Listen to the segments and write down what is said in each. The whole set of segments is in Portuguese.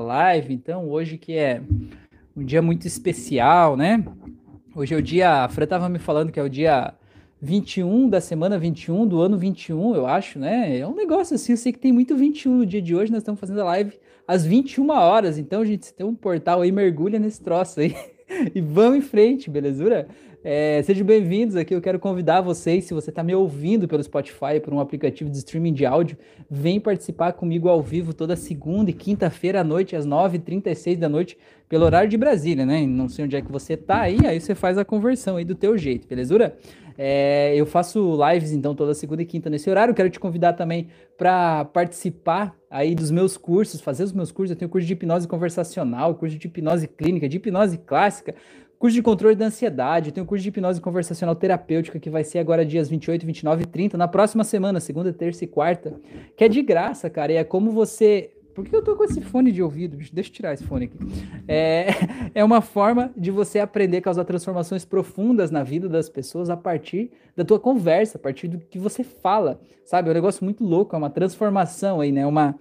live, então, hoje que é um dia muito especial, né? Hoje é o dia, a Fran tava me falando que é o dia 21 da semana 21 do ano 21, eu acho, né? É um negócio assim, eu sei que tem muito 21 no dia de hoje, nós estamos fazendo a live às 21 horas, então, gente, se tem um portal aí, mergulha nesse troço aí e vamos em frente, belezura? É, sejam bem-vindos aqui. Eu quero convidar vocês, se você está me ouvindo pelo Spotify, por um aplicativo de streaming de áudio, vem participar comigo ao vivo toda segunda e quinta-feira à noite, às 9h36 da noite, pelo horário de Brasília, né? Não sei onde é que você tá aí, aí você faz a conversão aí do teu jeito, belezura? É, eu faço lives então toda segunda e quinta nesse horário. Quero te convidar também para participar aí dos meus cursos, fazer os meus cursos. Eu tenho curso de hipnose conversacional, curso de hipnose clínica, de hipnose clássica, Curso de controle da ansiedade, tem o curso de hipnose conversacional terapêutica que vai ser agora dias 28, 29 e 30, na próxima semana, segunda, terça e quarta, que é de graça, cara, e é como você por que eu tô com esse fone de ouvido? Deixa eu tirar esse fone aqui. É, é uma forma de você aprender a causar transformações profundas na vida das pessoas a partir da tua conversa, a partir do que você fala, sabe? É um negócio muito louco, é uma transformação aí, né? Uma,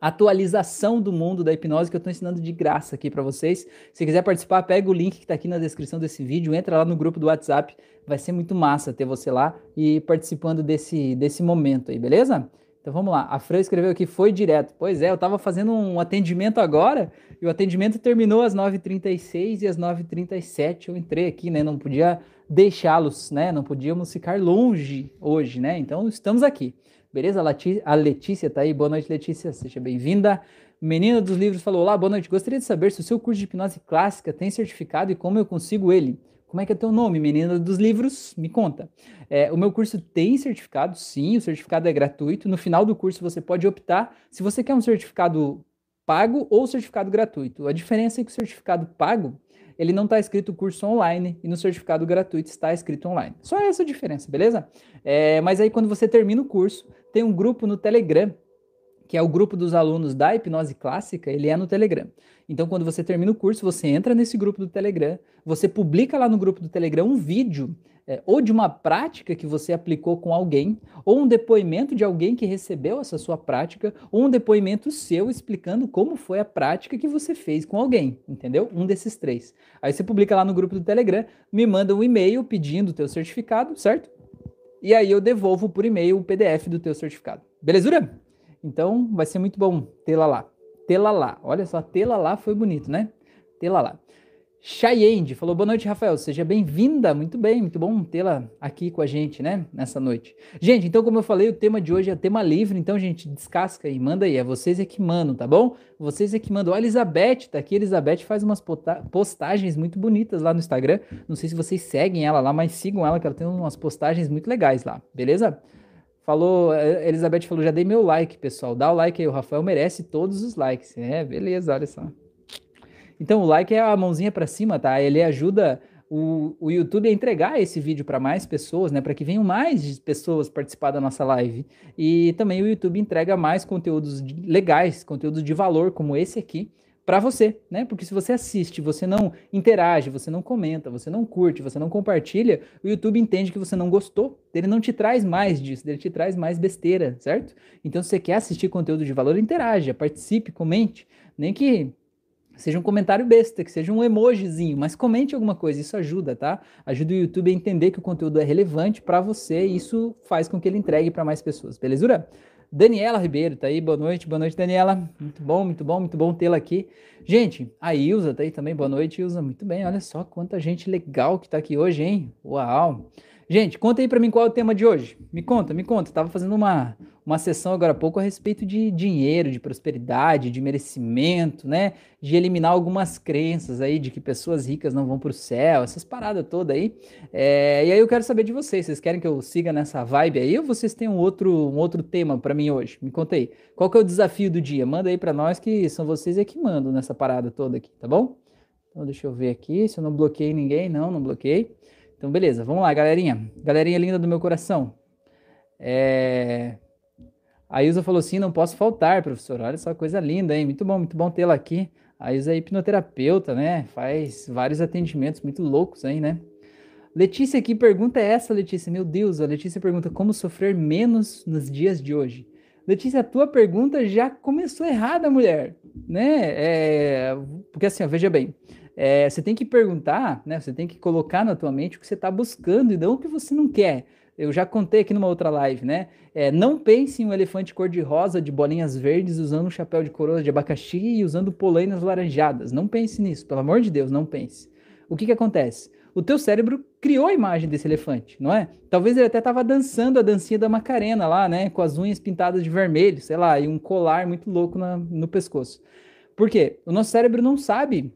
atualização do mundo da hipnose que eu estou ensinando de graça aqui para vocês. Se quiser participar, pega o link que está aqui na descrição desse vídeo, entra lá no grupo do WhatsApp, vai ser muito massa ter você lá e participando desse, desse momento aí, beleza? Então vamos lá, a Fran escreveu aqui, foi direto. Pois é, eu estava fazendo um atendimento agora e o atendimento terminou às 9h36 e às 9h37 eu entrei aqui, né? Não podia deixá-los, né? Não podíamos ficar longe hoje, né? Então estamos aqui. Beleza? A Letícia tá aí. Boa noite, Letícia. Seja bem-vinda. Menina dos Livros falou: Olá, boa noite. Gostaria de saber se o seu curso de hipnose clássica tem certificado e como eu consigo ele. Como é que é teu nome, menina dos livros? Me conta. É, o meu curso tem certificado, sim, o certificado é gratuito. No final do curso você pode optar se você quer um certificado pago ou certificado gratuito. A diferença é que o certificado pago ele não está escrito curso online e no certificado gratuito está escrito online. Só essa diferença, beleza? É, mas aí quando você termina o curso, tem um grupo no Telegram, que é o grupo dos alunos da hipnose clássica, ele é no Telegram. Então, quando você termina o curso, você entra nesse grupo do Telegram, você publica lá no grupo do Telegram um vídeo é, ou de uma prática que você aplicou com alguém, ou um depoimento de alguém que recebeu essa sua prática, ou um depoimento seu explicando como foi a prática que você fez com alguém, entendeu? Um desses três. Aí você publica lá no grupo do Telegram, me manda um e-mail pedindo o teu certificado, certo? E aí eu devolvo por e-mail o PDF do teu certificado. Belezura? Então vai ser muito bom tê-la lá. Tê-la lá. Olha só, tê-la lá foi bonito, né? Tê-la lá. Chayende falou: Boa noite, Rafael. Seja bem-vinda. Muito bem, muito bom tê-la aqui com a gente, né? Nessa noite. Gente, então, como eu falei, o tema de hoje é tema livre. Então, gente, descasca aí, manda aí. É vocês é que mandam, tá bom? Vocês é que mandam. a Elizabeth tá aqui. A Elizabeth faz umas postagens muito bonitas lá no Instagram. Não sei se vocês seguem ela lá, mas sigam ela, que ela tem umas postagens muito legais lá, beleza? Falou, Elizabeth falou: já dei meu like, pessoal. Dá o like aí, o Rafael merece todos os likes. É, beleza, olha só. Então, o like é a mãozinha para cima, tá? Ele ajuda o, o YouTube a entregar esse vídeo para mais pessoas, né? Para que venham mais pessoas participar da nossa live. E também o YouTube entrega mais conteúdos legais, conteúdos de valor, como esse aqui, para você, né? Porque se você assiste, você não interage, você não comenta, você não curte, você não compartilha, o YouTube entende que você não gostou, ele não te traz mais disso, ele te traz mais besteira, certo? Então, se você quer assistir conteúdo de valor, interaja, participe, comente, nem que seja um comentário besta, que seja um emojizinho, mas comente alguma coisa, isso ajuda, tá? Ajuda o YouTube a entender que o conteúdo é relevante para você e isso faz com que ele entregue para mais pessoas, belezura? Daniela Ribeiro tá aí, boa noite, boa noite, Daniela. Muito bom, muito bom, muito bom tê-la aqui. Gente, a Ilza tá aí também, boa noite, Ilza. Muito bem, olha só quanta gente legal que tá aqui hoje, hein? Uau! Gente, conta aí para mim qual é o tema de hoje. Me conta, me conta. Tava fazendo uma, uma sessão agora há pouco a respeito de dinheiro, de prosperidade, de merecimento, né? De eliminar algumas crenças aí de que pessoas ricas não vão para o céu, essas paradas todas aí. É, e aí eu quero saber de vocês. Vocês querem que eu siga nessa vibe aí ou vocês têm um outro, um outro tema para mim hoje? Me conta aí. Qual que é o desafio do dia? Manda aí para nós que são vocês é que mandam nessa parada toda aqui, tá bom? Então deixa eu ver aqui se eu não bloqueei ninguém. Não, não bloqueei. Então, beleza, vamos lá, galerinha. Galerinha linda do meu coração. É... A Ilza falou assim: não posso faltar, professor. Olha só, coisa linda, hein? Muito bom, muito bom tê-la aqui. A Ilza é hipnoterapeuta, né? Faz vários atendimentos muito loucos aí, né? Letícia, que pergunta é essa, Letícia? Meu Deus, a Letícia pergunta como sofrer menos nos dias de hoje. Letícia, a tua pergunta já começou errada, mulher, né? É, porque assim, ó, veja bem, é, você tem que perguntar, né? Você tem que colocar na tua mente o que você está buscando e não o que você não quer. Eu já contei aqui numa outra live, né? É, não pense em um elefante cor-de-rosa de bolinhas verdes usando um chapéu de coroa de abacaxi e usando polainas laranjadas. Não pense nisso, pelo amor de Deus, não pense. O que que acontece? O teu cérebro criou a imagem desse elefante, não é? Talvez ele até estava dançando a dancinha da Macarena lá, né? Com as unhas pintadas de vermelho, sei lá, e um colar muito louco na, no pescoço. Por quê? O nosso cérebro não sabe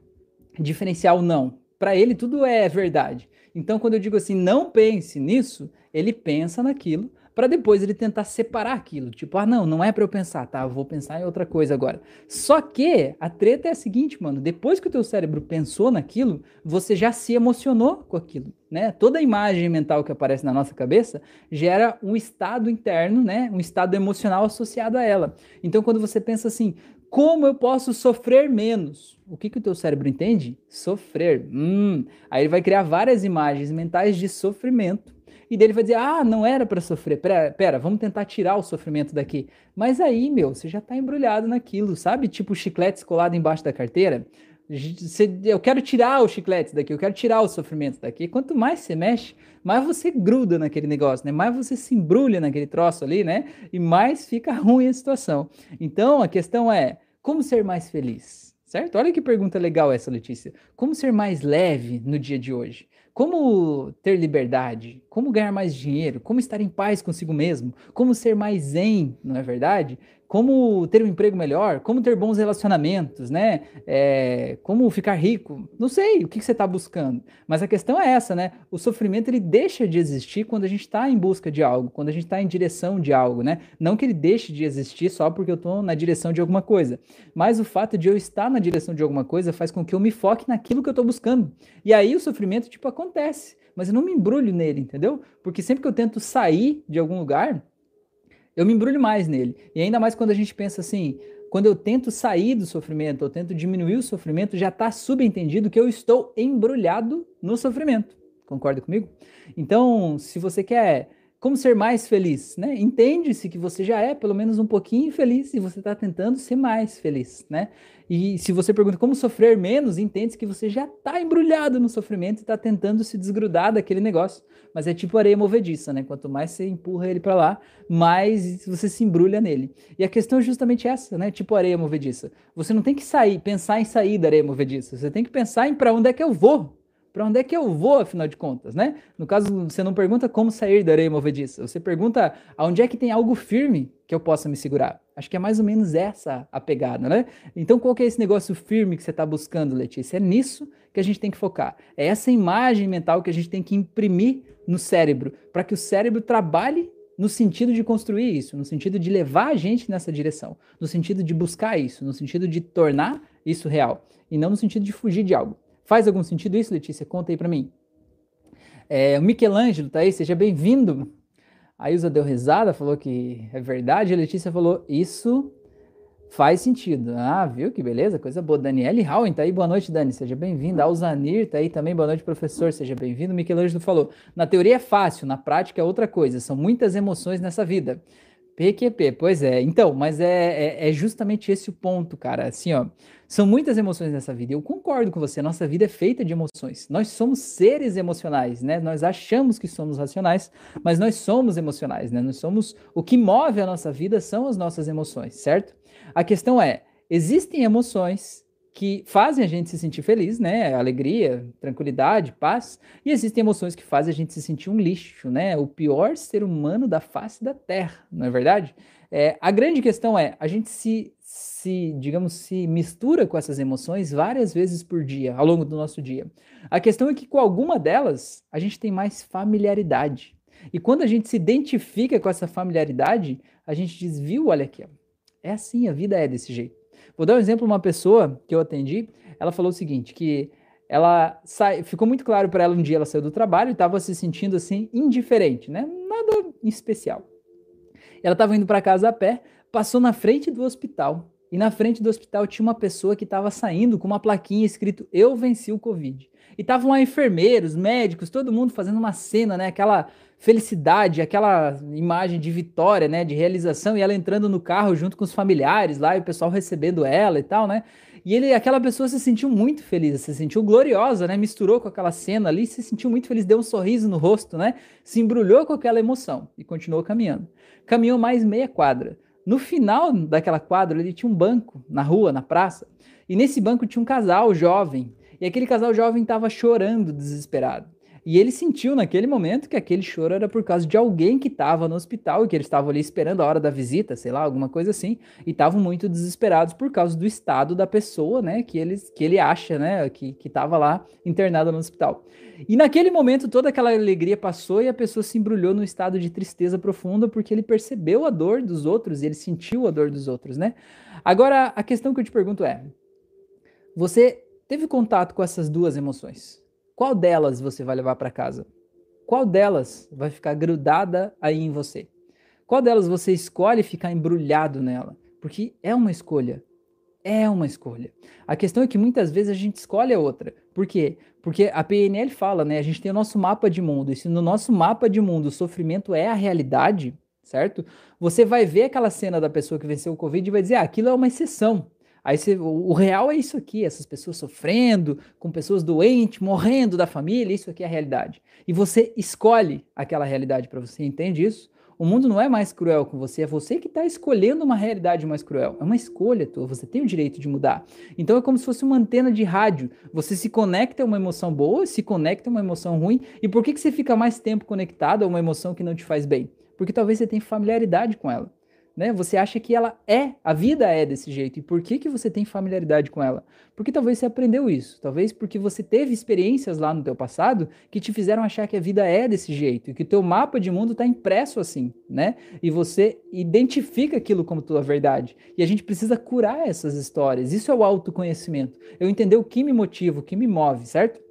diferenciar o não. Para ele, tudo é verdade. Então, quando eu digo assim, não pense nisso, ele pensa naquilo para depois ele tentar separar aquilo. Tipo, ah, não, não é para eu pensar, tá? Eu vou pensar em outra coisa agora. Só que a treta é a seguinte, mano, depois que o teu cérebro pensou naquilo, você já se emocionou com aquilo, né? Toda imagem mental que aparece na nossa cabeça gera um estado interno, né? Um estado emocional associado a ela. Então, quando você pensa assim, como eu posso sofrer menos? O que, que o teu cérebro entende? Sofrer. Hum. Aí ele vai criar várias imagens mentais de sofrimento e dele vai dizer: ah, não era para sofrer, pera, pera, vamos tentar tirar o sofrimento daqui. Mas aí, meu, você já tá embrulhado naquilo, sabe? Tipo chiclete colado embaixo da carteira. eu quero tirar os chicletes daqui, eu quero tirar o sofrimento daqui. Quanto mais você mexe, mais você gruda naquele negócio, né? Mais você se embrulha naquele troço ali, né? E mais fica ruim a situação. Então, a questão é: como ser mais feliz? Certo? Olha que pergunta legal essa, Letícia. Como ser mais leve no dia de hoje? Como ter liberdade? Como ganhar mais dinheiro? Como estar em paz consigo mesmo? Como ser mais zen, não é verdade? Como ter um emprego melhor, como ter bons relacionamentos, né? É, como ficar rico, não sei o que, que você está buscando. Mas a questão é essa, né? O sofrimento ele deixa de existir quando a gente está em busca de algo, quando a gente está em direção de algo, né? Não que ele deixe de existir só porque eu estou na direção de alguma coisa, mas o fato de eu estar na direção de alguma coisa faz com que eu me foque naquilo que eu estou buscando. E aí o sofrimento tipo acontece, mas eu não me embrulho nele, entendeu? Porque sempre que eu tento sair de algum lugar eu me embrulho mais nele. E ainda mais quando a gente pensa assim, quando eu tento sair do sofrimento, eu tento diminuir o sofrimento, já está subentendido que eu estou embrulhado no sofrimento. Concorda comigo? Então, se você quer como ser mais feliz, né? Entende-se que você já é pelo menos um pouquinho feliz e você está tentando ser mais feliz, né? E se você pergunta como sofrer menos, entende-se que você já está embrulhado no sofrimento e está tentando se desgrudar daquele negócio. Mas é tipo areia movediça, né? Quanto mais você empurra ele para lá, mais você se embrulha nele. E a questão é justamente essa, né? Tipo areia movediça. Você não tem que sair, pensar em sair da areia movediça. Você tem que pensar em para onde é que eu vou para onde é que eu vou, afinal de contas, né? No caso, você não pergunta como sair da areia movediça, você pergunta aonde é que tem algo firme que eu possa me segurar. Acho que é mais ou menos essa a pegada, né? Então, qual que é esse negócio firme que você está buscando, Letícia? É nisso que a gente tem que focar. É essa imagem mental que a gente tem que imprimir no cérebro, para que o cérebro trabalhe no sentido de construir isso, no sentido de levar a gente nessa direção, no sentido de buscar isso, no sentido de tornar isso real, e não no sentido de fugir de algo. Faz algum sentido isso, Letícia? Conta aí para mim. É, o Michelangelo tá aí, seja bem-vindo. A Ilza deu risada, falou que é verdade. A Letícia falou, isso faz sentido. Ah, viu que beleza? Coisa boa. Daniele Howen tá aí, boa noite, Dani, seja bem-vinda. Alzanir tá aí também, boa noite, professor, seja bem-vindo. Michelangelo falou, na teoria é fácil, na prática é outra coisa. São muitas emoções nessa vida. PQP, pois é. Então, mas é, é, é, justamente esse o ponto, cara. Assim, ó, são muitas emoções nessa vida. Eu concordo com você. Nossa vida é feita de emoções. Nós somos seres emocionais, né? Nós achamos que somos racionais, mas nós somos emocionais, né? Nós somos o que move a nossa vida são as nossas emoções, certo? A questão é, existem emoções que fazem a gente se sentir feliz, né? Alegria, tranquilidade, paz. E existem emoções que fazem a gente se sentir um lixo, né? O pior ser humano da face da Terra, não é verdade? É, a grande questão é, a gente se, se, digamos, se mistura com essas emoções várias vezes por dia, ao longo do nosso dia. A questão é que com alguma delas, a gente tem mais familiaridade. E quando a gente se identifica com essa familiaridade, a gente diz, viu, olha aqui, é assim, a vida é desse jeito. Vou dar um exemplo, uma pessoa que eu atendi, ela falou o seguinte, que ela ficou muito claro para ela um dia ela saiu do trabalho e estava se sentindo assim indiferente, né? Nada especial. Ela estava indo para casa a pé, passou na frente do hospital e na frente do hospital tinha uma pessoa que estava saindo com uma plaquinha escrito Eu venci o Covid. E estavam lá enfermeiros, médicos, todo mundo fazendo uma cena, né? Aquela felicidade, aquela imagem de vitória, né? De realização, e ela entrando no carro junto com os familiares lá, e o pessoal recebendo ela e tal, né? E ele, aquela pessoa se sentiu muito feliz, se sentiu gloriosa, né? Misturou com aquela cena ali, se sentiu muito feliz, deu um sorriso no rosto, né? Se embrulhou com aquela emoção e continuou caminhando. Caminhou mais meia quadra. No final daquela quadra, ele tinha um banco na rua, na praça, e nesse banco tinha um casal jovem e aquele casal jovem estava chorando desesperado. E ele sentiu naquele momento que aquele choro era por causa de alguém que estava no hospital e que eles estavam ali esperando a hora da visita, sei lá, alguma coisa assim, e estavam muito desesperados por causa do estado da pessoa, né, que, eles, que ele acha, né, que estava lá internada no hospital. E naquele momento toda aquela alegria passou e a pessoa se embrulhou num estado de tristeza profunda porque ele percebeu a dor dos outros e ele sentiu a dor dos outros, né? Agora, a questão que eu te pergunto é: você teve contato com essas duas emoções, qual delas você vai levar para casa? Qual delas vai ficar grudada aí em você? Qual delas você escolhe ficar embrulhado nela? Porque é uma escolha. É uma escolha. A questão é que muitas vezes a gente escolhe a outra. Por quê? Porque a PNL fala, né? A gente tem o nosso mapa de mundo. E se no nosso mapa de mundo o sofrimento é a realidade, certo? Você vai ver aquela cena da pessoa que venceu o Covid e vai dizer, ah, aquilo é uma exceção. Aí você, o, o real é isso aqui, essas pessoas sofrendo, com pessoas doentes, morrendo da família, isso aqui é a realidade. E você escolhe aquela realidade para você, entende isso? O mundo não é mais cruel com você, é você que está escolhendo uma realidade mais cruel. É uma escolha tua, você tem o direito de mudar. Então é como se fosse uma antena de rádio. Você se conecta a uma emoção boa, se conecta a uma emoção ruim. E por que, que você fica mais tempo conectado a uma emoção que não te faz bem? Porque talvez você tenha familiaridade com ela né? Você acha que ela é, a vida é desse jeito. E por que que você tem familiaridade com ela? Porque talvez você aprendeu isso, talvez porque você teve experiências lá no teu passado que te fizeram achar que a vida é desse jeito e que o teu mapa de mundo está impresso assim, né? E você identifica aquilo como tua verdade. E a gente precisa curar essas histórias. Isso é o autoconhecimento. Eu entender o que me motiva, o que me move, certo?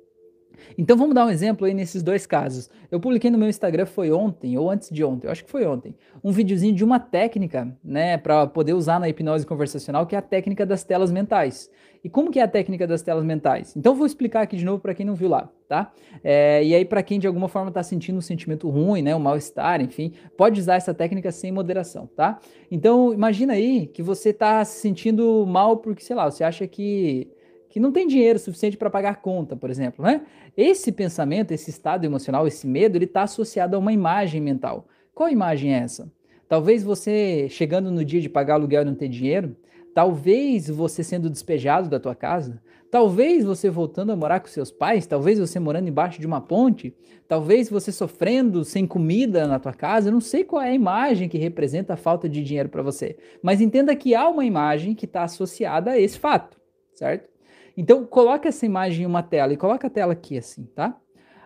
Então vamos dar um exemplo aí nesses dois casos. Eu publiquei no meu Instagram foi ontem ou antes de ontem, eu acho que foi ontem, um videozinho de uma técnica, né, para poder usar na hipnose conversacional, que é a técnica das telas mentais. E como que é a técnica das telas mentais? Então vou explicar aqui de novo para quem não viu lá, tá? É, e aí para quem de alguma forma está sentindo um sentimento ruim, né, um mal-estar, enfim, pode usar essa técnica sem moderação, tá? Então imagina aí que você está se sentindo mal porque, sei lá, você acha que que não tem dinheiro suficiente para pagar conta, por exemplo, né? Esse pensamento, esse estado emocional, esse medo, ele está associado a uma imagem mental. Qual imagem é essa? Talvez você chegando no dia de pagar aluguel e não ter dinheiro, talvez você sendo despejado da tua casa, talvez você voltando a morar com seus pais, talvez você morando embaixo de uma ponte, talvez você sofrendo sem comida na tua casa, eu não sei qual é a imagem que representa a falta de dinheiro para você, mas entenda que há uma imagem que está associada a esse fato, certo? Então, coloca essa imagem em uma tela e coloca a tela aqui assim, tá?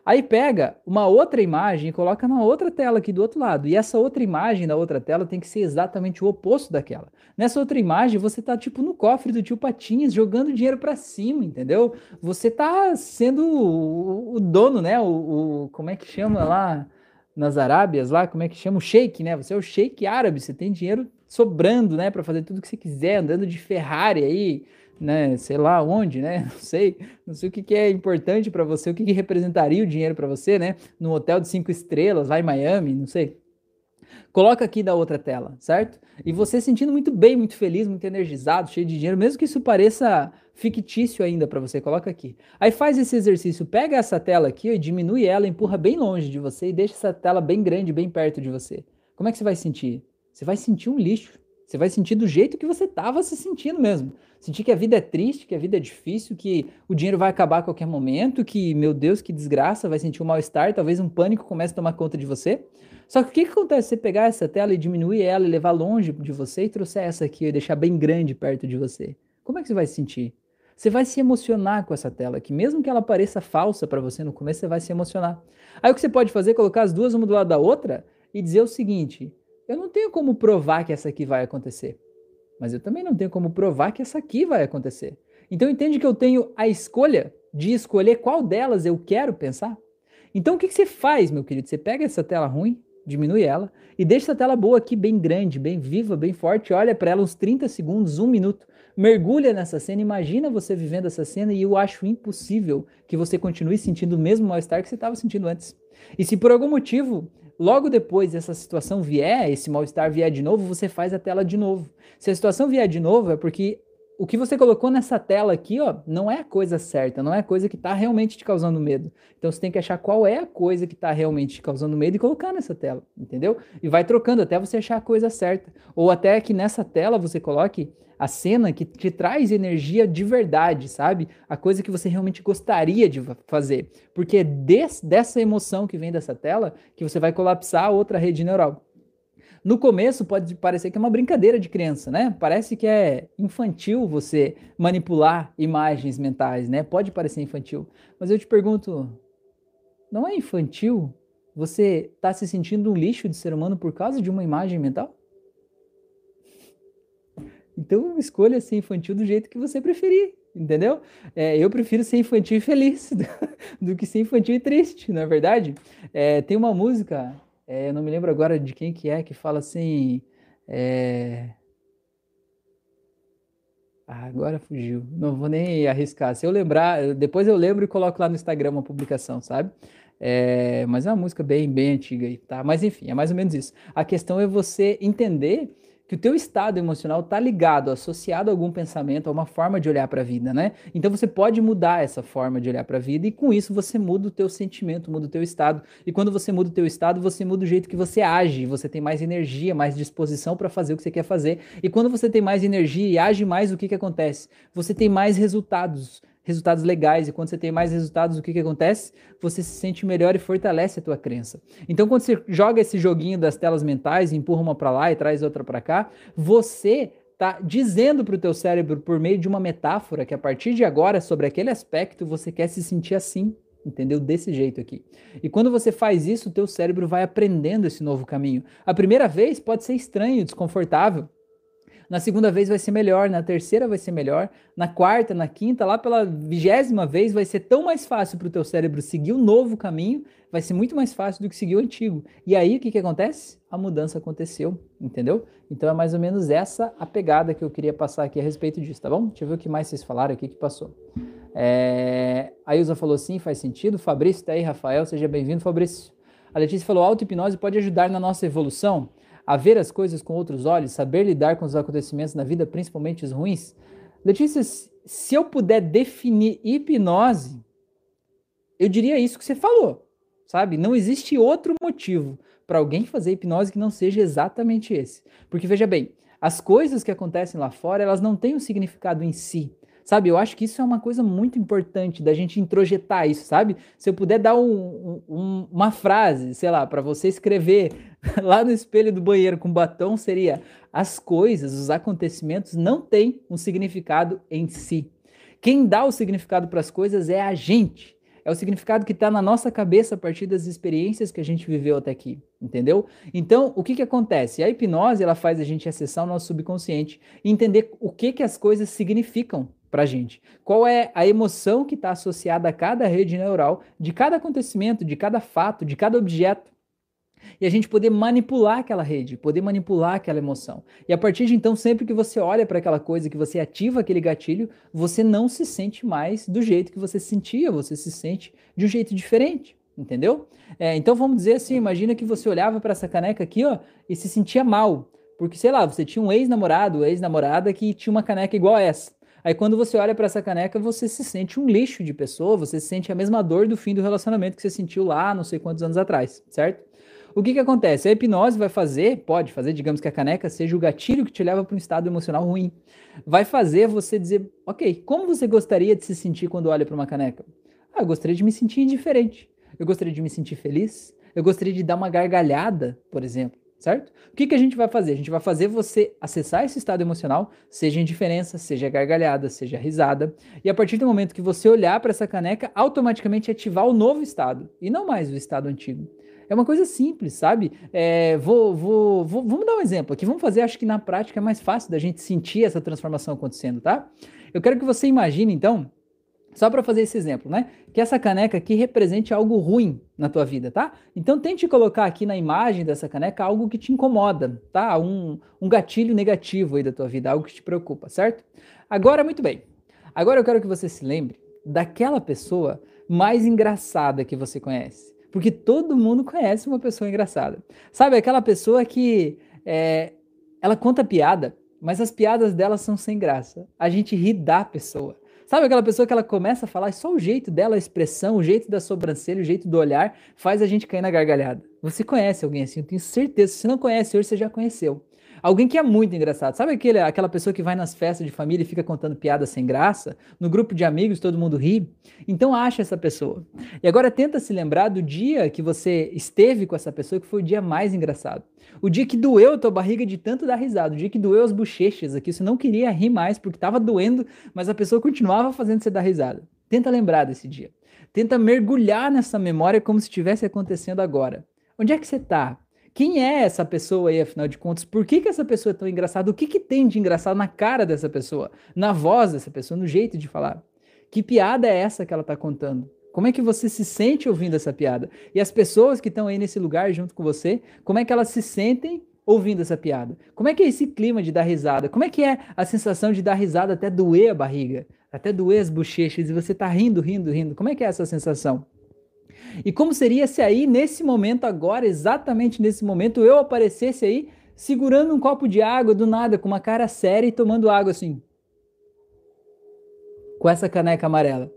Aí pega uma outra imagem e coloca na outra tela aqui do outro lado. E essa outra imagem da outra tela tem que ser exatamente o oposto daquela. Nessa outra imagem, você tá tipo no cofre do tio Patinhas, jogando dinheiro para cima, entendeu? Você tá sendo o, o dono, né? O, o, como é que chama lá nas Arábias lá, como é que chama? O sheik, né? Você é o sheik árabe, você tem dinheiro sobrando, né, para fazer tudo que você quiser, andando de Ferrari aí, né, sei lá onde, né, não sei, não sei o que, que é importante para você, o que, que representaria o dinheiro para você, né, num hotel de cinco estrelas lá em Miami, não sei. Coloca aqui da outra tela, certo? E você sentindo muito bem, muito feliz, muito energizado, cheio de dinheiro, mesmo que isso pareça fictício ainda para você, coloca aqui. Aí faz esse exercício, pega essa tela aqui e diminui ela, empurra bem longe de você e deixa essa tela bem grande, bem perto de você. Como é que você vai sentir? Você vai sentir um lixo. Você vai sentir do jeito que você estava se sentindo mesmo. Sentir que a vida é triste, que a vida é difícil, que o dinheiro vai acabar a qualquer momento, que, meu Deus, que desgraça, vai sentir um mal-estar, talvez um pânico comece a tomar conta de você. Só que o que, que acontece se você pegar essa tela e diminuir ela e levar longe de você e trouxer essa aqui e deixar bem grande perto de você? Como é que você vai se sentir? Você vai se emocionar com essa tela aqui, mesmo que ela pareça falsa para você no começo, você vai se emocionar. Aí o que você pode fazer é colocar as duas uma do lado da outra e dizer o seguinte: eu não tenho como provar que essa aqui vai acontecer. Mas eu também não tenho como provar que essa aqui vai acontecer. Então entende que eu tenho a escolha de escolher qual delas eu quero pensar? Então o que, que você faz, meu querido? Você pega essa tela ruim, diminui ela e deixa essa tela boa aqui bem grande, bem viva, bem forte. Olha para ela uns 30 segundos, um minuto. Mergulha nessa cena, imagina você vivendo essa cena e eu acho impossível que você continue sentindo o mesmo mal-estar que você estava sentindo antes. E se por algum motivo logo depois essa situação vier, esse mal-estar vier de novo, você faz a tela de novo. Se a situação vier de novo, é porque o que você colocou nessa tela aqui, ó, não é a coisa certa, não é a coisa que está realmente te causando medo. Então você tem que achar qual é a coisa que está realmente te causando medo e colocar nessa tela, entendeu? E vai trocando até você achar a coisa certa. Ou até que nessa tela você coloque a cena que te traz energia de verdade, sabe? A coisa que você realmente gostaria de fazer. Porque é des, dessa emoção que vem dessa tela que você vai colapsar a outra rede neural. No começo pode parecer que é uma brincadeira de criança, né? Parece que é infantil você manipular imagens mentais, né? Pode parecer infantil. Mas eu te pergunto, não é infantil você estar tá se sentindo um lixo de ser humano por causa de uma imagem mental? Então escolha ser infantil do jeito que você preferir, entendeu? É, eu prefiro ser infantil e feliz do, do, que ser infantil e triste, não é verdade? É, tem uma música é, não me lembro agora de quem que é, que fala assim. É... Ah, agora fugiu. Não vou nem arriscar. Se eu lembrar, depois eu lembro e coloco lá no Instagram uma publicação, sabe? É, mas é uma música bem, bem antiga aí, tá? Mas enfim, é mais ou menos isso. A questão é você entender que o teu estado emocional está ligado, associado a algum pensamento, a uma forma de olhar para a vida, né? Então você pode mudar essa forma de olhar para a vida e com isso você muda o teu sentimento, muda o teu estado. E quando você muda o teu estado, você muda o jeito que você age, você tem mais energia, mais disposição para fazer o que você quer fazer. E quando você tem mais energia e age mais, o que que acontece? Você tem mais resultados resultados legais. E quando você tem mais resultados, o que, que acontece? Você se sente melhor e fortalece a tua crença. Então, quando você joga esse joguinho das telas mentais, empurra uma para lá e traz outra para cá, você está dizendo para o teu cérebro por meio de uma metáfora que a partir de agora, sobre aquele aspecto, você quer se sentir assim. Entendeu? Desse jeito aqui. E quando você faz isso, o teu cérebro vai aprendendo esse novo caminho. A primeira vez pode ser estranho, desconfortável, na segunda vez vai ser melhor, na terceira vai ser melhor, na quarta, na quinta, lá pela vigésima vez vai ser tão mais fácil para o teu cérebro seguir o novo caminho, vai ser muito mais fácil do que seguir o antigo. E aí o que, que acontece? A mudança aconteceu, entendeu? Então é mais ou menos essa a pegada que eu queria passar aqui a respeito disso, tá bom? Deixa eu ver o que mais vocês falaram aqui que passou. É... A Ilza falou sim, faz sentido. Fabrício tá aí, Rafael, seja bem-vindo, Fabrício. A Letícia falou: auto-hipnose pode ajudar na nossa evolução a ver as coisas com outros olhos, saber lidar com os acontecimentos na vida, principalmente os ruins? Letícia, se eu puder definir hipnose, eu diria isso que você falou, sabe? Não existe outro motivo para alguém fazer hipnose que não seja exatamente esse. Porque veja bem, as coisas que acontecem lá fora, elas não têm um significado em si. Sabe, eu acho que isso é uma coisa muito importante da gente introjetar isso, sabe? Se eu puder dar um, um, uma frase, sei lá, para você escrever lá no espelho do banheiro com batom, seria: as coisas, os acontecimentos não têm um significado em si. Quem dá o significado para as coisas é a gente. É o significado que está na nossa cabeça a partir das experiências que a gente viveu até aqui, entendeu? Então, o que, que acontece? A hipnose ela faz a gente acessar o nosso subconsciente e entender o que, que as coisas significam para a gente. Qual é a emoção que está associada a cada rede neural, de cada acontecimento, de cada fato, de cada objeto. E a gente poder manipular aquela rede, poder manipular aquela emoção. E a partir de então, sempre que você olha para aquela coisa, que você ativa aquele gatilho, você não se sente mais do jeito que você se sentia, você se sente de um jeito diferente. Entendeu? É, então vamos dizer assim: imagina que você olhava para essa caneca aqui ó, e se sentia mal. Porque, sei lá, você tinha um ex-namorado, ex-namorada que tinha uma caneca igual a essa. Aí quando você olha para essa caneca, você se sente um lixo de pessoa, você sente a mesma dor do fim do relacionamento que você sentiu lá não sei quantos anos atrás, certo? O que que acontece? A hipnose vai fazer, pode fazer, digamos que a caneca seja o gatilho que te leva para um estado emocional ruim. Vai fazer você dizer, ok, como você gostaria de se sentir quando olha para uma caneca? Ah, eu gostaria de me sentir indiferente. Eu gostaria de me sentir feliz. Eu gostaria de dar uma gargalhada, por exemplo certo? O que, que a gente vai fazer? A gente vai fazer você acessar esse estado emocional, seja indiferença, seja gargalhada, seja risada, e a partir do momento que você olhar para essa caneca, automaticamente ativar o novo estado, e não mais o estado antigo. É uma coisa simples, sabe? É, vou, vou, vou, vamos dar um exemplo aqui. Vamos fazer, acho que na prática é mais fácil da gente sentir essa transformação acontecendo, tá? Eu quero que você imagine, então, Só para fazer esse exemplo, né? Que essa caneca aqui represente algo ruim na tua vida, tá? Então tente colocar aqui na imagem dessa caneca algo que te incomoda, tá? Um, um gatilho negativo aí da tua vida, algo que te preocupa, certo? Agora, muito bem. Agora eu quero que você se lembre daquela pessoa mais engraçada que você conhece. Porque todo mundo conhece uma pessoa engraçada. Sabe, aquela pessoa que é, ela conta piada, mas as piadas dela são sem graça. A gente ri da pessoa. Sabe aquela pessoa que ela começa a falar, só o jeito dela, a expressão, o jeito da sobrancelha, o jeito do olhar, faz a gente cair na gargalhada. Você conhece alguém assim, eu tenho certeza. Se não conhece hoje, você já conheceu. Alguém que é muito engraçado. Sabe aquele, aquela pessoa que vai nas festas de família e fica contando piadas sem graça? No grupo de amigos todo mundo ri? Então acha essa pessoa. E agora tenta se lembrar do dia que você esteve com essa pessoa que foi o dia mais engraçado. O dia que doeu a tua barriga de tanto dar risada. O dia que doeu as bochechas aqui. Você não queria rir mais porque estava doendo, mas a pessoa continuava fazendo você dar risada. Tenta lembrar desse dia. Tenta mergulhar nessa memória como se estivesse acontecendo agora. Onde é que você está? Quem é essa pessoa aí, afinal de contas? Por que, que essa pessoa é tão engraçada? O que, que tem de engraçado na cara dessa pessoa? Na voz dessa pessoa, no jeito de falar? Que piada é essa que ela está contando? Como é que você se sente ouvindo essa piada? E as pessoas que estão aí nesse lugar junto com você, como é que elas se sentem ouvindo essa piada? Como é que é esse clima de dar risada? Como é que é a sensação de dar risada até doer a barriga, até doer as bochechas e você tá rindo, rindo, rindo? Como é que é essa sensação? E como seria se aí, nesse momento agora, exatamente nesse momento, eu aparecesse aí segurando um copo de água do nada, com uma cara séria e tomando água assim. Com essa caneca amarela.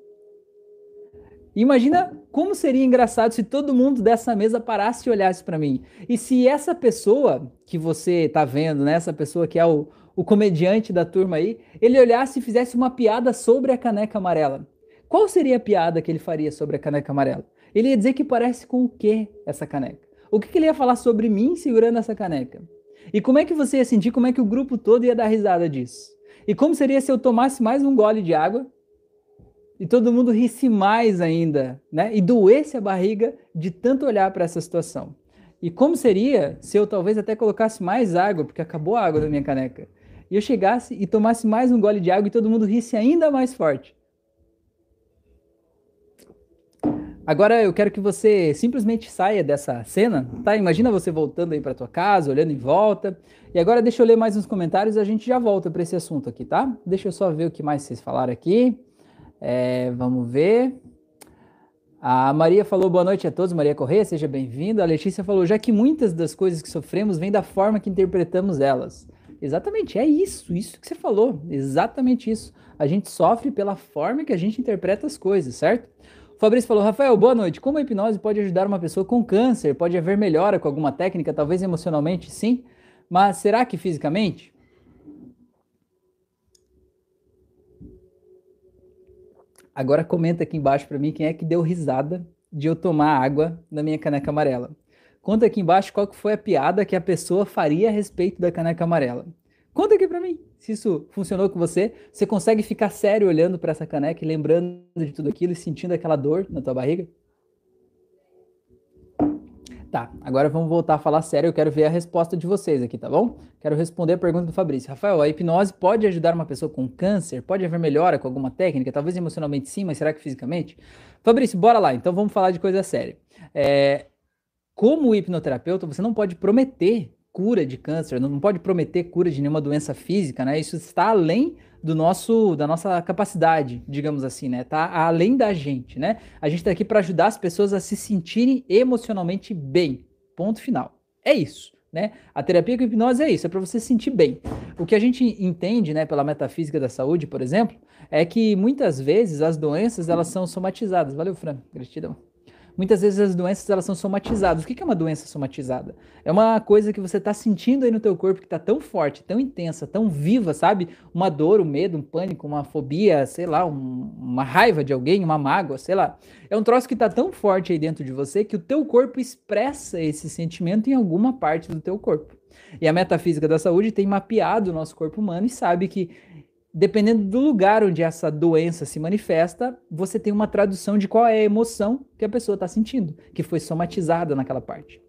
Imagina como seria engraçado se todo mundo dessa mesa parasse e olhasse para mim. E se essa pessoa que você tá vendo, né, essa pessoa que é o, o comediante da turma aí, ele olhasse e fizesse uma piada sobre a caneca amarela. Qual seria a piada que ele faria sobre a caneca amarela? Ele ia dizer que parece com o que essa caneca? O que, que ele ia falar sobre mim segurando essa caneca? E como é que você ia sentir, como é que o grupo todo ia dar risada disso? E como seria se eu tomasse mais um gole de água e todo mundo risse mais ainda, né? E doesse a barriga de tanto olhar para essa situação? E como seria se eu talvez até colocasse mais água, porque acabou a água da minha caneca, e eu chegasse e tomasse mais um gole de água e todo mundo risse ainda mais forte? Agora eu quero que você simplesmente saia dessa cena, tá? Imagina você voltando aí para tua casa, olhando em volta. E agora deixa eu ler mais uns comentários e a gente já volta para esse assunto aqui, tá? Deixa eu só ver o que mais vocês falaram aqui. É, vamos ver. A Maria falou boa noite a todos, Maria Corrêa, seja bem-vinda. A Letícia falou, já que muitas das coisas que sofremos vêm da forma que interpretamos elas. Exatamente, é isso, isso que você falou, exatamente isso. A gente sofre pela forma que a gente interpreta as coisas, certo? Fabrício falou, Rafael, boa noite. Como a hipnose pode ajudar uma pessoa com câncer? Pode haver melhora com alguma técnica, talvez emocionalmente, sim, mas será que fisicamente? Agora comenta aqui embaixo para mim quem é que deu risada de eu tomar água na minha caneca amarela. Conta aqui embaixo qual que foi a piada que a pessoa faria a respeito da caneca amarela. Conta aqui para mim se isso funcionou com você. Você consegue ficar sério olhando para essa caneca e lembrando de tudo aquilo e sentindo aquela dor na tua barriga? Tá, agora vamos voltar a falar sério. Eu quero ver a resposta de vocês aqui, tá bom? Quero responder a pergunta do Fabrício. Rafael, a hipnose pode ajudar uma pessoa com câncer? Pode haver melhora com alguma técnica? Talvez emocionalmente sim, mas será que fisicamente? Fabrício, bora lá. Então vamos falar de coisa séria. É, como hipnoterapeuta, você não pode prometer cura de câncer, não pode prometer cura de nenhuma doença física, né? Isso está além do nosso da nossa capacidade, digamos assim, né? Tá além da gente, né? A gente está aqui para ajudar as pessoas a se sentirem emocionalmente bem. Ponto final. É isso, né? A terapia com hipnose é isso, é para você se sentir bem. O que a gente entende, né, pela metafísica da saúde, por exemplo, é que muitas vezes as doenças elas são somatizadas. Valeu, Fran. Gratidão. Muitas vezes as doenças elas são somatizadas. O que é uma doença somatizada? É uma coisa que você está sentindo aí no teu corpo que está tão forte, tão intensa, tão viva, sabe? Uma dor, um medo, um pânico, uma fobia, sei lá, um, uma raiva de alguém, uma mágoa, sei lá. É um troço que está tão forte aí dentro de você que o teu corpo expressa esse sentimento em alguma parte do teu corpo. E a metafísica da saúde tem mapeado o nosso corpo humano e sabe que dependendo do lugar onde essa doença se manifesta, você tem uma tradução de qual é a emoção que a pessoa está sentindo, que foi somatizada naquela parte.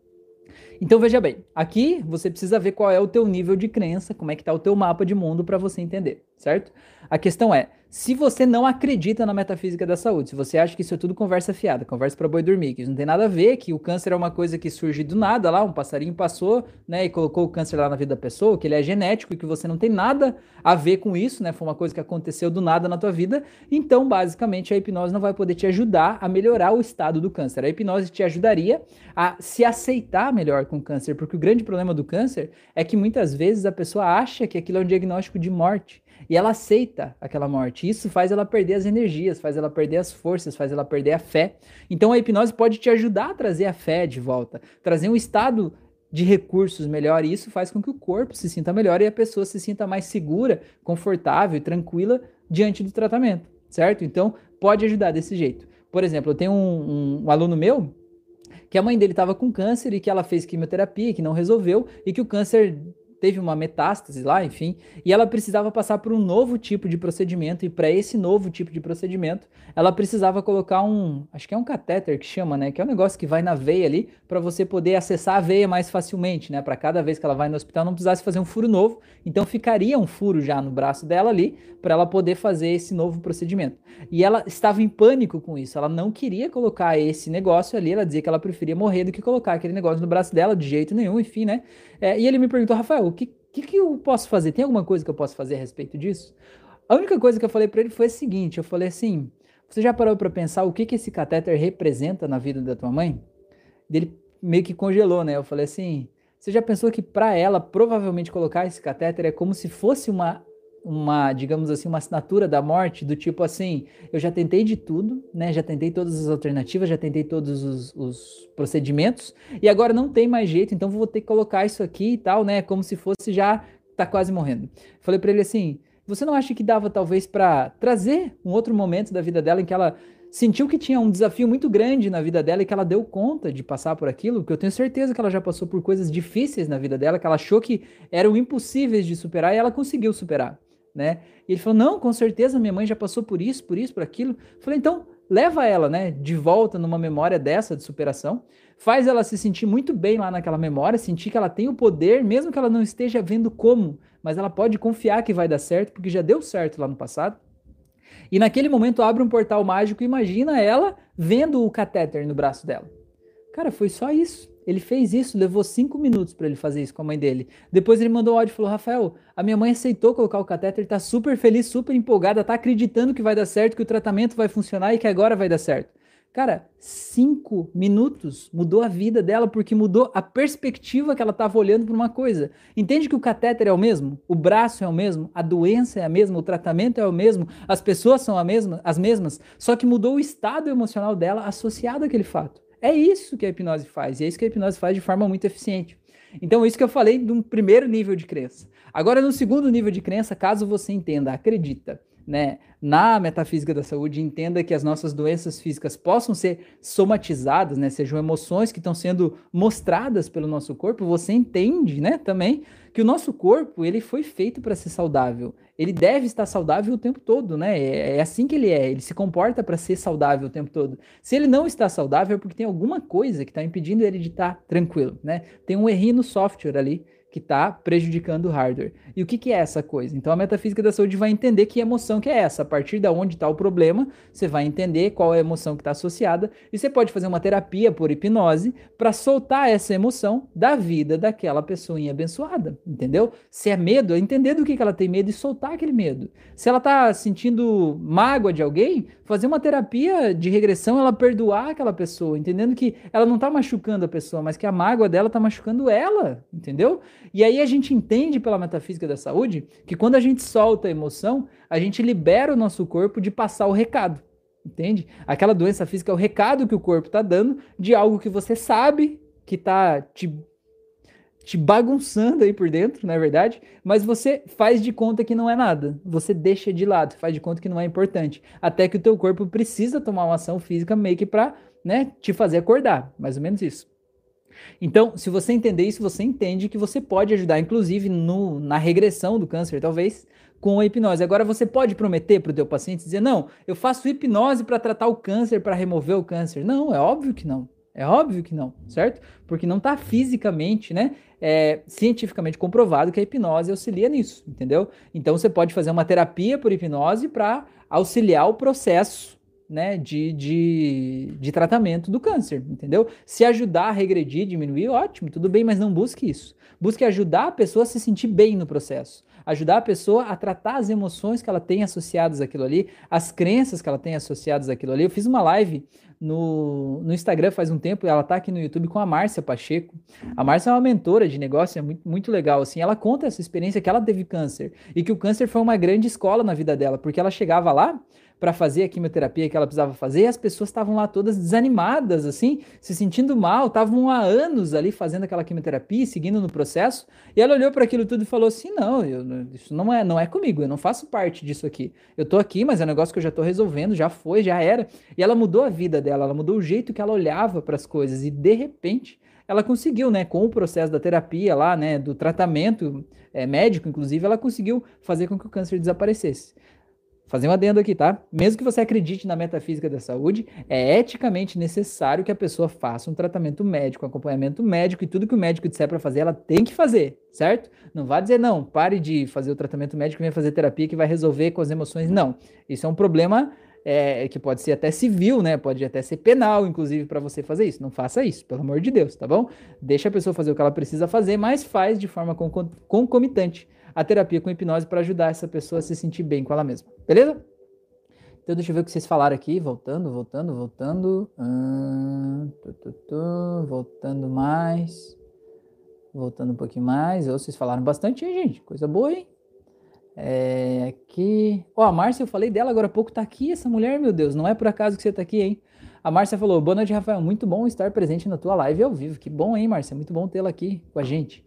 Então veja bem, aqui você precisa ver qual é o teu nível de crença, como é que está o teu mapa de mundo para você entender, certo? A questão é, Se você não acredita na metafísica da saúde, se você acha que isso é tudo conversa fiada, conversa para boi dormir, que isso não tem nada a ver, que o câncer é uma coisa que surge do nada lá, um passarinho passou, né, e colocou o câncer lá na vida da pessoa, que ele é genético e que você não tem nada a ver com isso, né, foi uma coisa que aconteceu do nada na tua vida, então basicamente a hipnose não vai poder te ajudar a melhorar o estado do câncer. A hipnose te ajudaria a se aceitar melhor com o câncer, porque o grande problema do câncer é que muitas vezes a pessoa acha que aquilo é um diagnóstico de morte e ela aceita aquela morte. Isso faz ela perder as energias, faz ela perder as forças, faz ela perder a fé. Então a hipnose pode te ajudar a trazer a fé de volta, trazer um estado de recursos melhor, e isso faz com que o corpo se sinta melhor e a pessoa se sinta mais segura, confortável e tranquila diante do tratamento, certo? Então pode ajudar desse jeito. Por exemplo, eu tenho um, um, um aluno meu que a mãe dele estava com câncer e que ela fez quimioterapia, que não resolveu, e que o câncer teve uma metástase lá, enfim, e ela precisava passar por um novo tipo de procedimento, e para esse novo tipo de procedimento, ela precisava colocar um, acho que é um catéter que chama, né, que é um negócio que vai na veia ali, para você poder acessar a veia mais facilmente, né, para cada vez que ela vai no hospital não precisasse fazer um furo novo, então ficaria um furo já no braço dela ali, para ela poder fazer esse novo procedimento. E ela estava em pânico com isso, ela não queria colocar esse negócio ali, ela dizia que ela preferia morrer do que colocar aquele negócio no braço dela, de jeito nenhum, enfim, né, é, e ele me perguntou, Rafael, o que, que, que eu posso fazer? Tem alguma coisa que eu posso fazer a respeito disso? A única coisa que eu falei para ele foi a seguinte: eu falei assim, você já parou para pensar o que, que esse catéter representa na vida da tua mãe? Ele meio que congelou, né? Eu falei assim, você já pensou que para ela provavelmente colocar esse catéter é como se fosse uma uma, digamos assim, uma assinatura da morte, do tipo assim, eu já tentei de tudo, né? Já tentei todas as alternativas, já tentei todos os, os, procedimentos, e agora não tem mais jeito, então vou ter que colocar isso aqui e tal, né? Como se fosse já tá quase morrendo. Falei para ele assim: você não acha que dava talvez para trazer um outro momento da vida dela em que ela sentiu que tinha um desafio muito grande na vida dela e que ela deu conta de passar por aquilo, porque eu tenho certeza que ela já passou por coisas difíceis na vida dela, que ela achou que eram impossíveis de superar e ela conseguiu superar né? E ele falou: "Não, com certeza minha mãe já passou por isso, por isso, por aquilo". Eu falei: "Então, leva ela, né, de volta numa memória dessa de superação, faz ela se sentir muito bem lá naquela memória, sentir que ela tem o poder, mesmo que ela não esteja vendo como, mas ela pode confiar que vai dar certo, porque já deu certo lá no passado. E naquele momento abre um portal mágico, imagina ela vendo o catéter no braço dela. Cara, foi só isso. Ele fez isso, levou cinco minutos para ele fazer isso com a mãe dele. Depois ele mandou um áudio e falou: Rafael, a minha mãe aceitou colocar o catéter, tá super feliz, super empolgada, tá acreditando que vai dar certo, que o tratamento vai funcionar e que agora vai dar certo. Cara, cinco minutos mudou a vida dela porque mudou a perspectiva que ela estava olhando para uma coisa. Entende que o catéter é o mesmo, o braço é o mesmo, a doença é a mesma, o tratamento é o mesmo, as pessoas são a mesma, as mesmas, só que mudou o estado emocional dela associado àquele fato. É isso que a hipnose faz, e é isso que a hipnose faz de forma muito eficiente. Então, isso que eu falei de um primeiro nível de crença. Agora, no segundo nível de crença, caso você entenda, acredita, né, na metafísica da saúde, entenda que as nossas doenças físicas possam ser somatizadas, né, sejam emoções que estão sendo mostradas pelo nosso corpo, você entende, né, também que o nosso corpo, ele foi feito para ser saudável ele deve estar saudável o tempo todo, né? É, é assim que ele é, ele se comporta para ser saudável o tempo todo. Se ele não está saudável, é porque tem alguma coisa que está impedindo ele de estar tranquilo, né? Tem um errinho no software ali que está prejudicando o hardware. E o que, que, é essa coisa? Então a metafísica da saúde vai entender que emoção que é essa. A partir da onde está o problema, você vai entender qual é a emoção que está associada e você pode fazer uma terapia por hipnose para soltar essa emoção da vida daquela pessoinha abençoada, entendeu? Se é medo, é entender do que, que ela tem medo e soltar aquele medo. Se ela está sentindo mágoa de alguém, fazer uma terapia de regressão, ela perdoar aquela pessoa, entendendo que ela não está machucando a pessoa, mas que a mágoa dela está machucando ela, entendeu? E aí a gente entende pela metafísica da saúde que quando a gente solta a emoção, a gente libera o nosso corpo de passar o recado. Entende? Aquela doença física é o recado que o corpo está dando de algo que você sabe que está te, te bagunçando aí por dentro, não é verdade? Mas você faz de conta que não é nada. Você deixa de lado, faz de conta que não é importante. Até que o teu corpo precisa tomar uma ação física meio que para né, te fazer acordar. Mais ou menos isso. Então, se você entender isso, você entende que você pode ajudar, inclusive no, na regressão do câncer, talvez, com a hipnose. Agora, você pode prometer para o teu paciente dizer, não, eu faço hipnose para tratar o câncer, para remover o câncer. Não, é óbvio que não. É óbvio que não, certo? Porque não está fisicamente, né, é, cientificamente comprovado que a hipnose auxilia nisso, entendeu? Então você pode fazer uma terapia por hipnose para auxiliar o processo né, de, de, de tratamento do câncer, entendeu? Se ajudar a regredir, diminuir, ótimo, tudo bem, mas não busque isso. Busque ajudar a pessoa a se sentir bem no processo. Ajudar a pessoa a tratar as emoções que ela tem associadas àquilo ali, as crenças que ela tem associadas àquilo ali. Eu fiz uma live no, no Instagram faz um tempo, ela tá aqui no YouTube com a Márcia Pacheco. A Márcia é uma mentora de negócio, é muito, muito legal, assim, ela conta essa experiência que ela teve câncer, e que o câncer foi uma grande escola na vida dela, porque ela chegava lá, para fazer a quimioterapia que ela precisava fazer, e as pessoas estavam lá todas desanimadas, assim, se sentindo mal, estavam há anos ali fazendo aquela quimioterapia, seguindo no processo, e ela olhou para aquilo tudo e falou assim: "Não, eu, isso não é, não é comigo, eu não faço parte disso aqui. Eu tô aqui, mas é um negócio que eu já tô resolvendo, já foi, já era". E ela mudou a vida dela, ela mudou o jeito que ela olhava para as coisas e de repente ela conseguiu, né, com o processo da terapia lá, né, do tratamento é, médico, inclusive, ela conseguiu fazer com que o câncer desaparecesse fazer um adendo aqui, tá? Mesmo que você acredite na metafísica da saúde, é eticamente necessário que a pessoa faça um tratamento médico, um acompanhamento médico e tudo que o médico disser para fazer, ela tem que fazer, certo? Não vá dizer não, pare de fazer o tratamento médico e venha fazer terapia que vai resolver com as emoções. Não. Isso é um problema é, que pode ser até civil, né? Pode até ser penal, inclusive, para você fazer isso. Não faça isso, pelo amor de Deus, tá bom? Deixa a pessoa fazer o que ela precisa fazer, mas faz de forma concomitante a terapia com hipnose para ajudar essa pessoa a se sentir bem com ela mesma. Beleza? Então deixa eu ver o que vocês falaram aqui. Voltando, voltando, voltando. Hum, tu, tu, tu, voltando mais. Voltando um pouquinho mais. Vocês falaram bastante aí, gente. Coisa boa, hein? É, aqui. Ó, oh, a Márcia, eu falei dela agora há pouco, tá aqui essa mulher, meu Deus. Não é por acaso que você tá aqui, hein? A Márcia falou: Boa noite, Rafael. Muito bom estar presente na tua live ao vivo. Que bom, hein, Márcia? Muito bom tê-la aqui com a gente.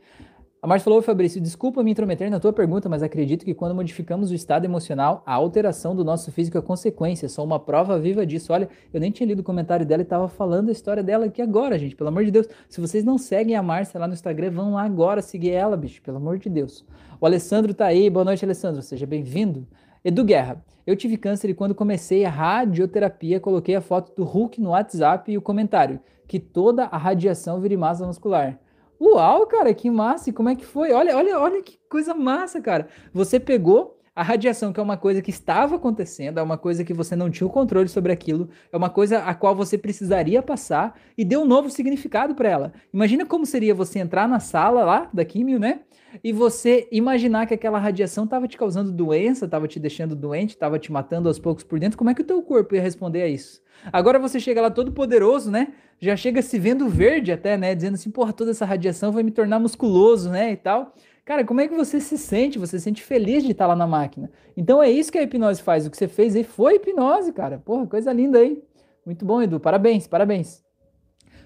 A Márcia falou, Fabrício, desculpa me intrometer na tua pergunta, mas acredito que quando modificamos o estado emocional, a alteração do nosso físico é consequência. Sou uma prova viva disso. Olha, eu nem tinha lido o comentário dela e estava falando a história dela aqui agora, gente. Pelo amor de Deus. Se vocês não seguem a Márcia lá no Instagram, vão lá agora seguir ela, bicho. Pelo amor de Deus. O Alessandro tá aí. Boa noite, Alessandro. Seja bem-vindo. Edu Guerra. Eu tive câncer e quando comecei a radioterapia, coloquei a foto do Hulk no WhatsApp e o comentário que toda a radiação vire massa muscular. Uau, cara, que massa! E como é que foi? Olha, olha, olha que coisa massa, cara. Você pegou a radiação, que é uma coisa que estava acontecendo, é uma coisa que você não tinha o controle sobre aquilo, é uma coisa a qual você precisaria passar e deu um novo significado para ela. Imagina como seria você entrar na sala lá da químio, né? E você imaginar que aquela radiação estava te causando doença, estava te deixando doente, estava te matando aos poucos por dentro. Como é que o teu corpo ia responder a isso? Agora você chega lá todo poderoso, né? Já chega se vendo verde até, né? Dizendo assim, porra, toda essa radiação vai me tornar musculoso, né? E tal. Cara, como é que você se sente? Você se sente feliz de estar lá na máquina. Então é isso que a hipnose faz. O que você fez aí foi hipnose, cara. Porra, coisa linda aí. Muito bom, Edu. Parabéns, parabéns.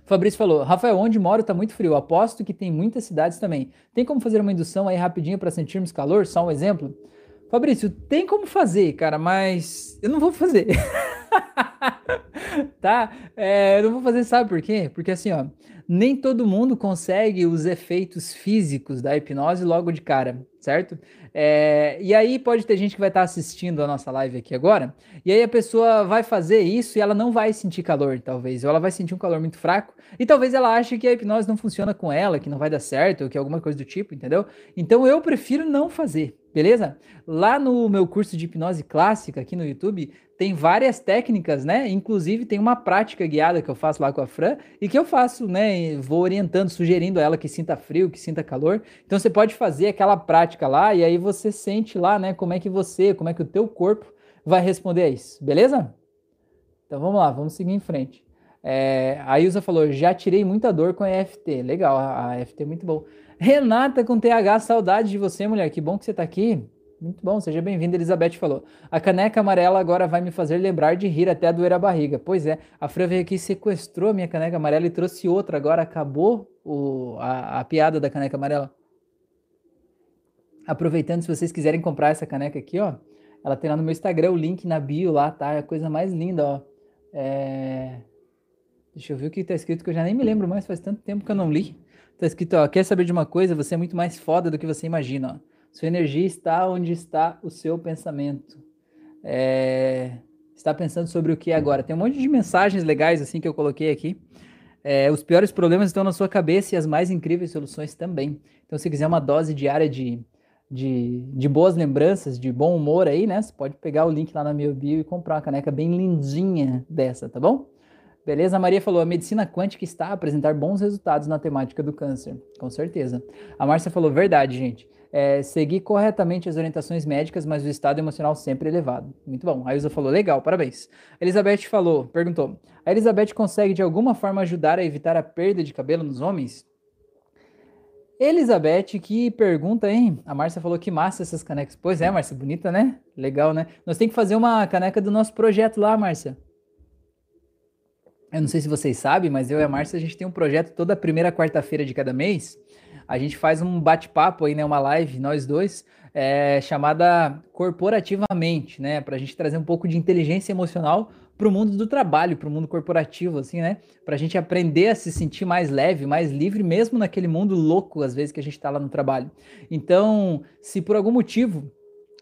Fabrício falou: Rafael, onde moro tá muito frio. Aposto que tem muitas cidades também. Tem como fazer uma indução aí rapidinho para sentirmos calor? Só um exemplo? Fabrício, tem como fazer, cara, mas eu não vou fazer. tá? É, eu não vou fazer, sabe por quê? Porque assim, ó, nem todo mundo consegue os efeitos físicos da hipnose logo de cara, certo? É, e aí pode ter gente que vai estar tá assistindo a nossa live aqui agora, e aí a pessoa vai fazer isso e ela não vai sentir calor, talvez, ou ela vai sentir um calor muito fraco, e talvez ela ache que a hipnose não funciona com ela, que não vai dar certo, ou que é alguma coisa do tipo, entendeu? Então eu prefiro não fazer, beleza? Lá no meu curso de hipnose clássica aqui no YouTube, tem várias técnicas, né? Inclusive tem uma prática guiada que eu faço lá com a Fran e que eu faço, né? Vou orientando, sugerindo a ela que sinta frio, que sinta calor. Então você pode fazer aquela prática lá e aí você sente lá, né? Como é que você, como é que o teu corpo vai responder a isso, beleza? Então vamos lá, vamos seguir em frente. É, a Ilza falou: já tirei muita dor com a EFT. Legal, a EFT é muito bom. Renata com TH, saudade de você, mulher. Que bom que você está aqui. Muito bom, seja bem-vinda, Elizabeth falou. A caneca amarela agora vai me fazer lembrar de rir até doer a barriga. Pois é, a Fran veio aqui, sequestrou a minha caneca amarela e trouxe outra. Agora acabou o, a, a piada da caneca amarela. Aproveitando, se vocês quiserem comprar essa caneca aqui, ó, ela tem lá no meu Instagram, o link na bio lá, tá? É a coisa mais linda, ó. É... Deixa eu ver o que tá escrito, que eu já nem me lembro mais, faz tanto tempo que eu não li. Tá escrito, ó, quer saber de uma coisa? Você é muito mais foda do que você imagina, ó. Sua energia está onde está o seu pensamento. É, está pensando sobre o que agora. Tem um monte de mensagens legais assim que eu coloquei aqui. É, os piores problemas estão na sua cabeça e as mais incríveis soluções também. Então, se quiser uma dose diária de, de, de boas lembranças, de bom humor aí, né? Você pode pegar o link lá na meu bio e comprar uma caneca bem lindinha dessa, tá bom? Beleza? A Maria falou: a medicina quântica está a apresentar bons resultados na temática do câncer. Com certeza. A Márcia falou: verdade, gente. É, seguir corretamente as orientações médicas, mas o estado emocional sempre elevado. Muito bom. A Ilza falou: legal, parabéns. A Elizabeth falou: perguntou: a Elizabeth consegue de alguma forma ajudar a evitar a perda de cabelo nos homens? Elizabeth, que pergunta, hein? A Márcia falou que massa essas canecas. Pois é, Márcia, bonita, né? Legal, né? Nós temos que fazer uma caneca do nosso projeto lá, Márcia. Eu não sei se vocês sabem, mas eu e a Márcia, a gente tem um projeto toda primeira quarta-feira de cada mês. A gente faz um bate-papo aí, né? Uma live, nós dois, é, chamada Corporativamente, né? Para a gente trazer um pouco de inteligência emocional para o mundo do trabalho, para o mundo corporativo, assim, né? Para a gente aprender a se sentir mais leve, mais livre, mesmo naquele mundo louco, às vezes, que a gente está lá no trabalho. Então, se por algum motivo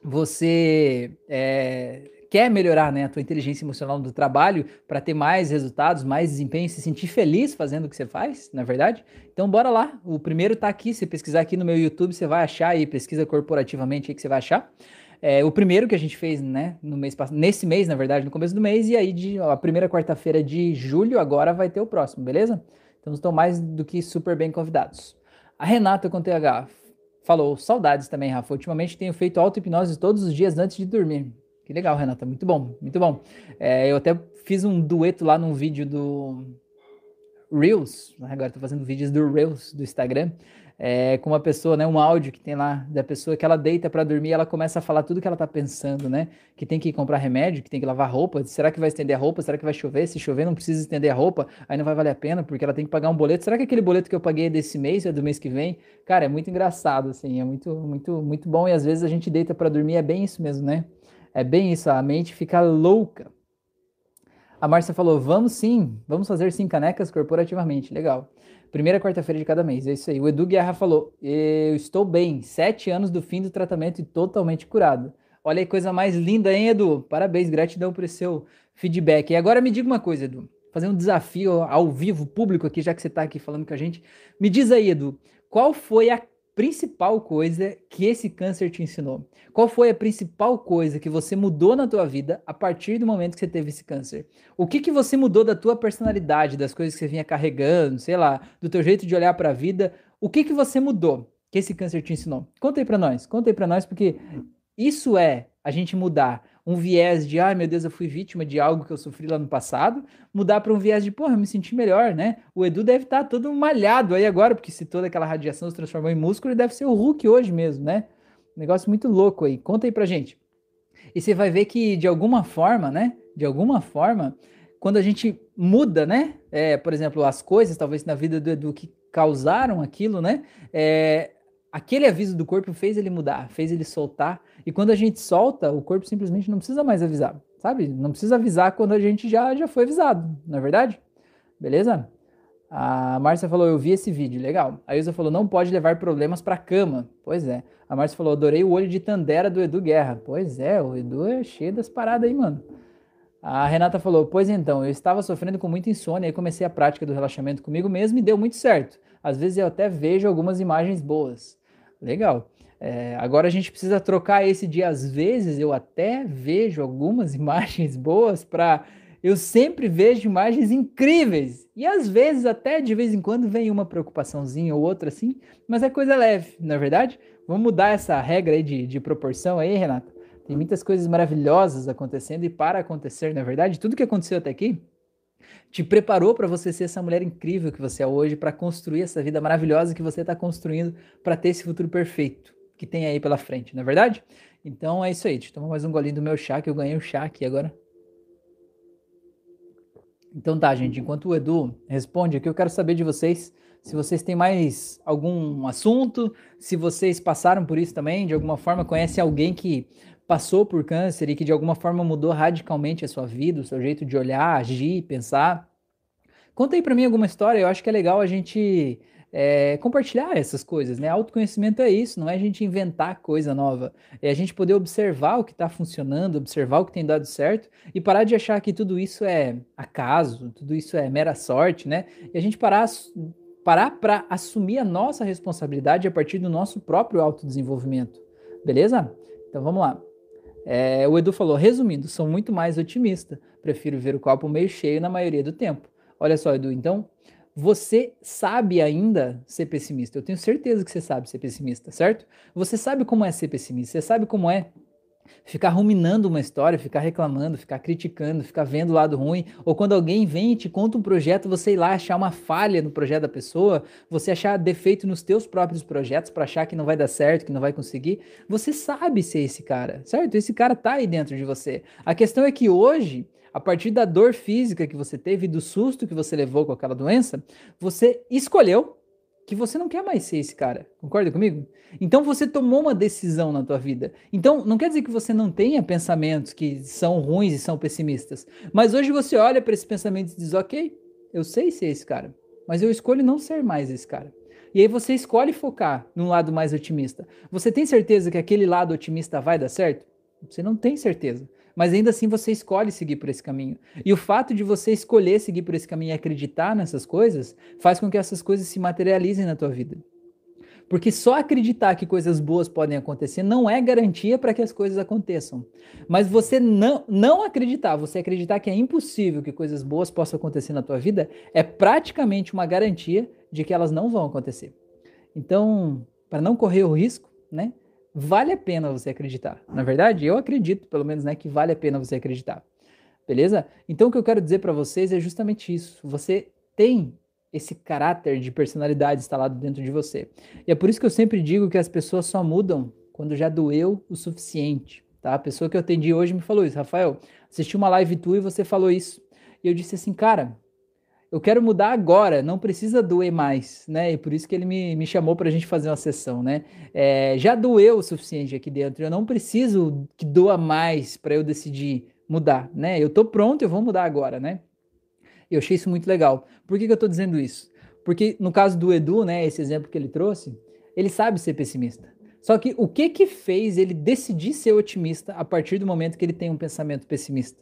você é, quer melhorar né, a tua inteligência emocional do trabalho para ter mais resultados, mais desempenho, se sentir feliz fazendo o que você faz, na é verdade? Então bora lá. O primeiro está aqui. Se pesquisar aqui no meu YouTube, você vai achar aí, pesquisa corporativamente aí que você vai achar. É, o primeiro que a gente fez, né, no mês nesse mês, na verdade, no começo do mês, e aí de, ó, a primeira quarta-feira de julho, agora vai ter o próximo, beleza? Então estão mais do que super bem convidados. A Renata com TH falou, saudades também, Rafa. Ultimamente tenho feito auto-hipnose todos os dias antes de dormir. Que legal, Renata. Muito bom, muito bom. É, eu até fiz um dueto lá num vídeo do Reels. Né? Agora estou fazendo vídeos do Reels do Instagram. É, com uma pessoa, né, um áudio que tem lá da pessoa que ela deita para dormir, ela começa a falar tudo que ela tá pensando, né? Que tem que comprar remédio, que tem que lavar roupa. Será que vai estender a roupa? Será que vai chover? Se chover, não precisa estender a roupa, aí não vai valer a pena porque ela tem que pagar um boleto. Será que aquele boleto que eu paguei é desse mês é do mês que vem? Cara, é muito engraçado, assim, é muito, muito, muito bom. E às vezes a gente deita para dormir, é bem isso mesmo, né? É bem isso, a mente fica louca. A Márcia falou: vamos sim, vamos fazer sim canecas corporativamente. Legal. Primeira quarta-feira de cada mês, é isso aí. O Edu Guerra falou: eu estou bem, sete anos do fim do tratamento e totalmente curado. Olha aí, coisa mais linda, hein, Edu? Parabéns, gratidão por seu feedback. E agora me diga uma coisa, Edu. Fazer um desafio ao vivo, público aqui, já que você está aqui falando com a gente. Me diz aí, Edu, qual foi a principal coisa que esse câncer te ensinou? Qual foi a principal coisa que você mudou na tua vida a partir do momento que você teve esse câncer? O que que você mudou da tua personalidade, das coisas que você vinha carregando, sei lá, do teu jeito de olhar para a vida? O que que você mudou que esse câncer te ensinou? Conta aí para nós, conta aí para nós porque isso é a gente mudar um viés de, ai meu Deus, eu fui vítima de algo que eu sofri lá no passado, mudar para um viés de, porra, eu me senti melhor, né? O Edu deve estar tá todo malhado aí agora, porque se toda aquela radiação se transformou em músculo, ele deve ser o Hulk hoje mesmo, né? Um negócio muito louco aí. Conta aí pra gente. E você vai ver que, de alguma forma, né? De alguma forma, quando a gente muda, né? É, por exemplo, as coisas, talvez na vida do Edu, que causaram aquilo, né? É, aquele aviso do corpo fez ele mudar, fez ele soltar e quando a gente solta, o corpo simplesmente não precisa mais avisar, sabe? Não precisa avisar quando a gente já, já foi avisado, não é verdade? Beleza? A Márcia falou, eu vi esse vídeo, legal. A Ilza falou, não pode levar problemas para cama. Pois é. A Márcia falou, adorei o olho de Tandera do Edu Guerra. Pois é, o Edu é cheio das paradas aí, mano. A Renata falou, pois então, eu estava sofrendo com muita insônia e comecei a prática do relaxamento comigo mesmo e deu muito certo. Às vezes eu até vejo algumas imagens boas. Legal. É, agora a gente precisa trocar esse de às vezes eu até vejo algumas imagens boas para eu sempre vejo imagens incríveis e às vezes até de vez em quando vem uma preocupaçãozinha ou outra assim, mas é coisa leve, na é verdade. Vamos mudar essa regra aí de, de proporção aí, Renata. Tem muitas coisas maravilhosas acontecendo e para acontecer, na é verdade. Tudo que aconteceu até aqui te preparou para você ser essa mulher incrível que você é hoje, para construir essa vida maravilhosa que você está construindo, para ter esse futuro perfeito que tem aí pela frente, não é verdade? Então é isso aí, deixa eu tomar mais um golinho do meu chá, que eu ganhei o chá aqui agora. Então tá, gente, enquanto o Edu responde aqui, eu quero saber de vocês se vocês têm mais algum assunto, se vocês passaram por isso também, de alguma forma conhece alguém que passou por câncer e que de alguma forma mudou radicalmente a sua vida, o seu jeito de olhar, agir, pensar. Conta aí para mim alguma história, eu acho que é legal a gente é, compartilhar essas coisas, né? Autoconhecimento é isso, não é a gente inventar coisa nova, é a gente poder observar o que está funcionando, observar o que tem dado certo e parar de achar que tudo isso é acaso, tudo isso é mera sorte, né? E a gente parar parar para assumir a nossa responsabilidade a partir do nosso próprio autodesenvolvimento, beleza? Então vamos lá. É, o Edu falou, resumindo, sou muito mais otimista, prefiro ver o copo meio cheio na maioria do tempo. Olha só, Edu, então você sabe ainda ser pessimista. Eu tenho certeza que você sabe ser pessimista, certo? Você sabe como é ser pessimista, você sabe como é ficar ruminando uma história, ficar reclamando, ficar criticando, ficar vendo o lado ruim, ou quando alguém vem e te conta um projeto, você ir lá achar uma falha no projeto da pessoa, você achar defeito nos teus próprios projetos para achar que não vai dar certo, que não vai conseguir. Você sabe ser esse cara, certo? Esse cara tá aí dentro de você. A questão é que hoje a partir da dor física que você teve, do susto que você levou com aquela doença, você escolheu que você não quer mais ser esse cara. Concorda comigo? Então você tomou uma decisão na tua vida. Então não quer dizer que você não tenha pensamentos que são ruins e são pessimistas, mas hoje você olha para esses pensamentos e diz: "OK, eu sei ser esse cara, mas eu escolho não ser mais esse cara". E aí você escolhe focar num lado mais otimista. Você tem certeza que aquele lado otimista vai dar certo? Você não tem certeza mas ainda assim você escolhe seguir por esse caminho. E o fato de você escolher seguir por esse caminho e acreditar nessas coisas faz com que essas coisas se materializem na tua vida. Porque só acreditar que coisas boas podem acontecer não é garantia para que as coisas aconteçam. Mas você não, não acreditar, você acreditar que é impossível que coisas boas possam acontecer na tua vida, é praticamente uma garantia de que elas não vão acontecer. Então, para não correr o risco, né? Vale a pena você acreditar. Na verdade, eu acredito, pelo menos, né, que vale a pena você acreditar. Beleza? Então, o que eu quero dizer para vocês é justamente isso. Você tem esse caráter de personalidade instalado dentro de você. E é por isso que eu sempre digo que as pessoas só mudam quando já doeu o suficiente. Tá? A pessoa que eu atendi hoje me falou isso. Rafael, assisti uma live tua e você falou isso. E eu disse assim, cara, eu quero mudar agora, não precisa doer mais, né? E por isso que ele me, me chamou para a gente fazer uma sessão, né? É, já doeu o suficiente aqui dentro, eu não preciso que doa mais para eu decidir mudar, né? Eu tô pronto, eu vou mudar agora, né? Eu achei isso muito legal. Por que, que eu tô dizendo isso? Porque no caso do Edu, né, esse exemplo que ele trouxe, ele sabe ser pessimista. Só que o que que fez ele decidir ser otimista a partir do momento que ele tem um pensamento pessimista?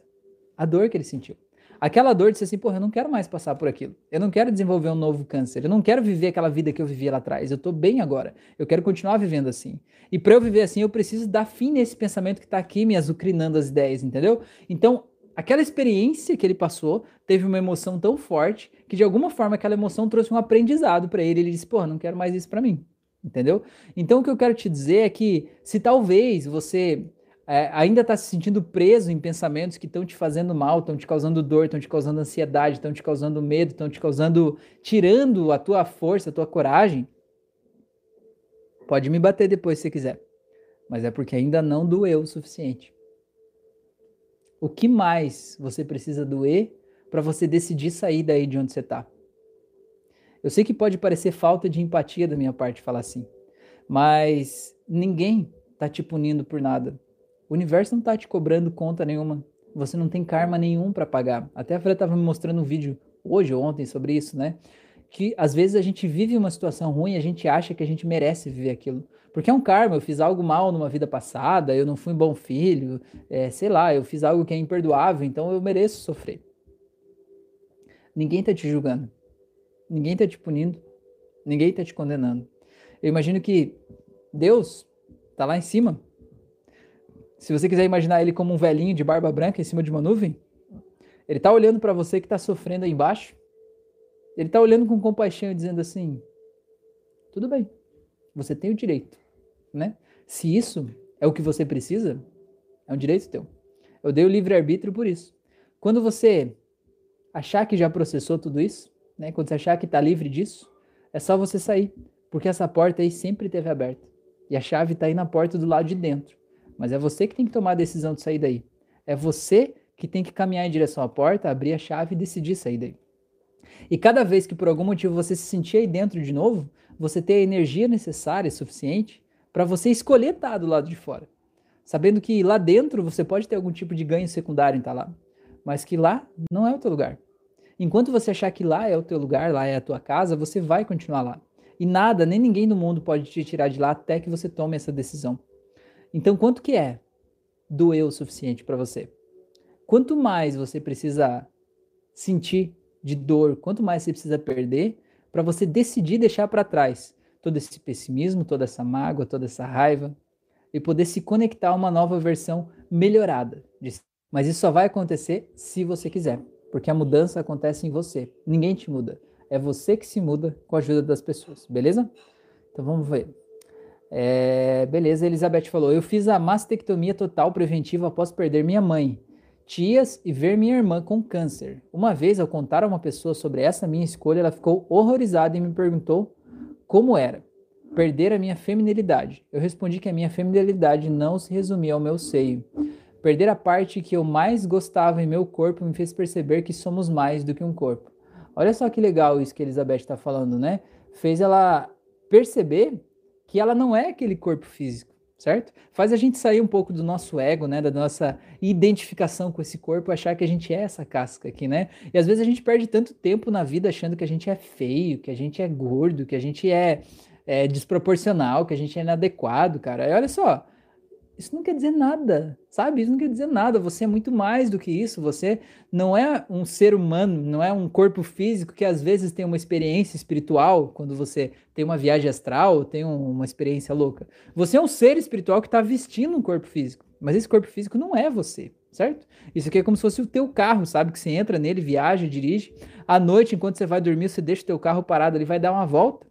A dor que ele sentiu. Aquela dor de ser assim, porra, eu não quero mais passar por aquilo. Eu não quero desenvolver um novo câncer. Eu não quero viver aquela vida que eu vivia lá atrás. Eu tô bem agora. Eu quero continuar vivendo assim. E para eu viver assim, eu preciso dar fim nesse pensamento que tá aqui me azucrinando as ideias, entendeu? Então, aquela experiência que ele passou teve uma emoção tão forte que de alguma forma aquela emoção trouxe um aprendizado para ele. Ele disse: "Porra, não quero mais isso para mim". Entendeu? Então o que eu quero te dizer é que se talvez você é, ainda está se sentindo preso em pensamentos que estão te fazendo mal, estão te causando dor, estão te causando ansiedade, estão te causando medo, estão te causando, tirando a tua força, a tua coragem, pode me bater depois se quiser, mas é porque ainda não doeu o suficiente. O que mais você precisa doer para você decidir sair daí de onde você está? Eu sei que pode parecer falta de empatia da minha parte falar assim, mas ninguém está te punindo por nada. O universo não está te cobrando conta nenhuma. Você não tem karma nenhum para pagar. Até a Fran estava me mostrando um vídeo hoje ou ontem sobre isso, né? Que às vezes a gente vive uma situação ruim e a gente acha que a gente merece viver aquilo. Porque é um karma, eu fiz algo mal numa vida passada, eu não fui um bom filho, é, sei lá, eu fiz algo que é imperdoável, então eu mereço sofrer. Ninguém está te julgando. Ninguém está te punindo. Ninguém está te condenando. Eu imagino que Deus está lá em cima, se você quiser imaginar ele como um velhinho de barba branca em cima de uma nuvem, ele está olhando para você que está sofrendo aí embaixo. Ele está olhando com compaixão e dizendo assim: tudo bem, você tem o direito, né? Se isso é o que você precisa, é um direito teu. Eu dei o livre-arbítrio por isso. Quando você achar que já processou tudo isso, né? Quando você achar que está livre disso, é só você sair, porque essa porta aí sempre esteve aberta. E a chave está aí na porta do lado de dentro. Mas é você que tem que tomar a decisão de sair daí. É você que tem que caminhar em direção à porta, abrir a chave e decidir sair daí. E cada vez que por algum motivo você se sentir aí dentro de novo, você ter a energia necessária, suficiente, para você escolher estar do lado de fora. Sabendo que lá dentro você pode ter algum tipo de ganho secundário em estar lá, mas que lá não é o teu lugar. Enquanto você achar que lá é o teu lugar, lá é a tua casa, você vai continuar lá. E nada, nem ninguém no mundo pode te tirar de lá até que você tome essa decisão. Então, quanto que é doer o suficiente para você? Quanto mais você precisa sentir de dor, quanto mais você precisa perder para você decidir deixar para trás todo esse pessimismo, toda essa mágoa, toda essa raiva e poder se conectar a uma nova versão melhorada. Mas isso só vai acontecer se você quiser, porque a mudança acontece em você. Ninguém te muda. É você que se muda com a ajuda das pessoas, beleza? Então vamos ver. É, beleza, Elizabeth falou: Eu fiz a mastectomia total preventiva após perder minha mãe, tias e ver minha irmã com câncer. Uma vez, ao contar a uma pessoa sobre essa minha escolha, ela ficou horrorizada e me perguntou como era perder a minha feminilidade. Eu respondi que a minha feminilidade não se resumia ao meu seio. Perder a parte que eu mais gostava em meu corpo me fez perceber que somos mais do que um corpo. Olha só que legal isso que a Elizabeth está falando, né? Fez ela perceber que ela não é aquele corpo físico, certo? Faz a gente sair um pouco do nosso ego, né? Da nossa identificação com esse corpo, achar que a gente é essa casca aqui, né? E às vezes a gente perde tanto tempo na vida achando que a gente é feio, que a gente é gordo, que a gente é, é desproporcional, que a gente é inadequado, cara. E olha só, isso não quer dizer nada, sabe? Isso não quer dizer nada. Você é muito mais do que isso. Você não é um ser humano, não é um corpo físico que às vezes tem uma experiência espiritual, quando você tem uma viagem astral, tem uma experiência louca. Você é um ser espiritual que está vestindo um corpo físico, mas esse corpo físico não é você, certo? Isso aqui é como se fosse o teu carro, sabe? Que você entra nele, viaja, dirige. À noite, enquanto você vai dormir, você deixa o teu carro parado, ele vai dar uma volta,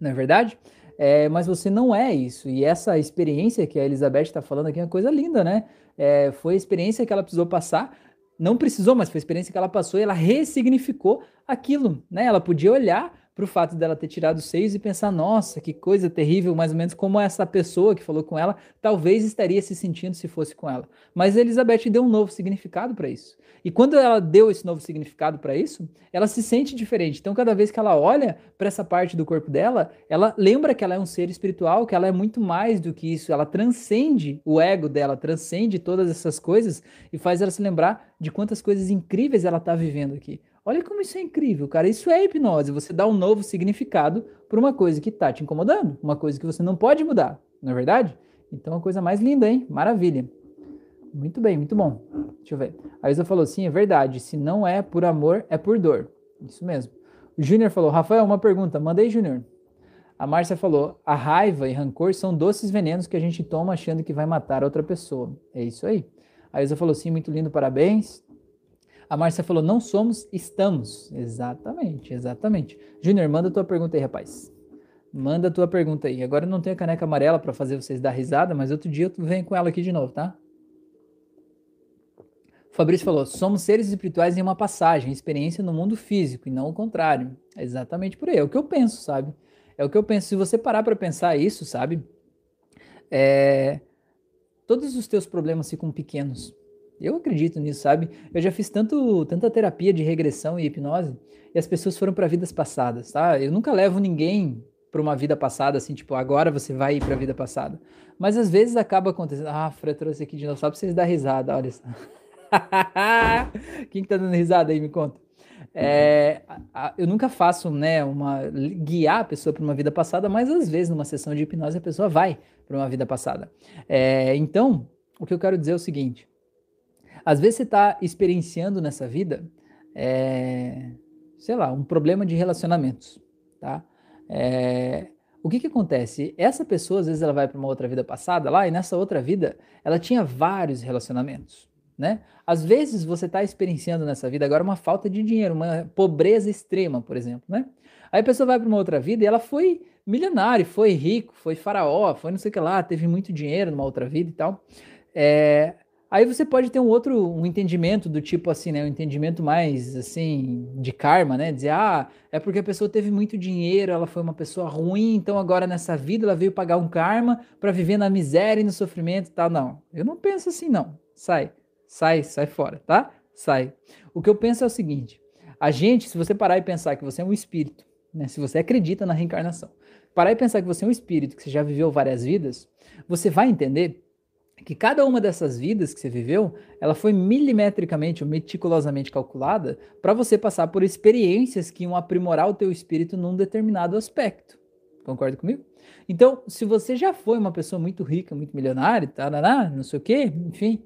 não é verdade? É, mas você não é isso. E essa experiência que a Elizabeth está falando aqui é uma coisa linda, né? É, foi a experiência que ela precisou passar. Não precisou, mas foi a experiência que ela passou e ela ressignificou aquilo, né? Ela podia olhar para o fato dela ter tirado os seios e pensar, nossa, que coisa terrível, mais ou menos como essa pessoa que falou com ela talvez estaria se sentindo se fosse com ela. Mas Elizabeth deu um novo significado para isso. E quando ela deu esse novo significado para isso, ela se sente diferente. Então, cada vez que ela olha para essa parte do corpo dela, ela lembra que ela é um ser espiritual, que ela é muito mais do que isso. Ela transcende o ego dela, transcende todas essas coisas e faz ela se lembrar de quantas coisas incríveis ela está vivendo aqui. Olha como isso é incrível, cara. Isso é hipnose. Você dá um novo significado para uma coisa que está te incomodando, uma coisa que você não pode mudar, não é verdade? Então, a coisa mais linda, hein? Maravilha. Muito bem, muito bom. Deixa eu ver. A Isa falou: sim, é verdade. Se não é por amor, é por dor. Isso mesmo. O Júnior falou: Rafael, uma pergunta. Mandei, Júnior. A Márcia falou: a raiva e rancor são doces venenos que a gente toma achando que vai matar outra pessoa. É isso aí. A Isa falou: sim, muito lindo, parabéns. A Márcia falou: não somos, estamos. Exatamente, exatamente. Júnior, manda tua pergunta aí, rapaz. Manda tua pergunta aí. Agora eu não tenho a caneca amarela para fazer vocês dar risada, mas outro dia eu venho com ela aqui de novo, tá? Fabrício falou: somos seres espirituais em uma passagem, experiência no mundo físico, e não o contrário. É exatamente por aí. É o que eu penso, sabe? É o que eu penso. Se você parar para pensar isso, sabe? É... Todos os teus problemas ficam pequenos. Eu acredito nisso, sabe? Eu já fiz tanto, tanta terapia de regressão e hipnose e as pessoas foram para vidas passadas, tá? Eu nunca levo ninguém para uma vida passada, assim, tipo, agora você vai para a vida passada. Mas às vezes acaba acontecendo. Ah, Fred trouxe aqui de novo, só para vocês dar risada, olha só. Quem que tá dando risada aí, me conta. É, eu nunca faço, né, uma guiar a pessoa para uma vida passada, mas às vezes numa sessão de hipnose a pessoa vai para uma vida passada. É, então, o que eu quero dizer é o seguinte: às vezes você está experienciando nessa vida, é, sei lá, um problema de relacionamentos, tá? É, o que que acontece? Essa pessoa, às vezes, ela vai para uma outra vida passada lá, e nessa outra vida, ela tinha vários relacionamentos, né? Às vezes, você está experienciando nessa vida agora uma falta de dinheiro, uma pobreza extrema, por exemplo, né? Aí a pessoa vai para uma outra vida e ela foi milionário, foi rico, foi faraó, foi não sei o que lá, teve muito dinheiro numa outra vida e tal. É, Aí você pode ter um outro um entendimento do tipo assim, né, um entendimento mais assim de karma, né? Dizer, ah, é porque a pessoa teve muito dinheiro, ela foi uma pessoa ruim, então agora nessa vida ela veio pagar um karma para viver na miséria e no sofrimento e tal. Não, eu não penso assim não. Sai, sai, sai fora, tá? Sai. O que eu penso é o seguinte: a gente, se você parar e pensar que você é um espírito, né? Se você acredita na reencarnação, parar e pensar que você é um espírito que você já viveu várias vidas, você vai entender que cada uma dessas vidas que você viveu, ela foi milimetricamente ou meticulosamente calculada para você passar por experiências que iam aprimorar o teu espírito num determinado aspecto, Concorda comigo? Então, se você já foi uma pessoa muito rica, muito milionária, tarará, não sei o quê, enfim,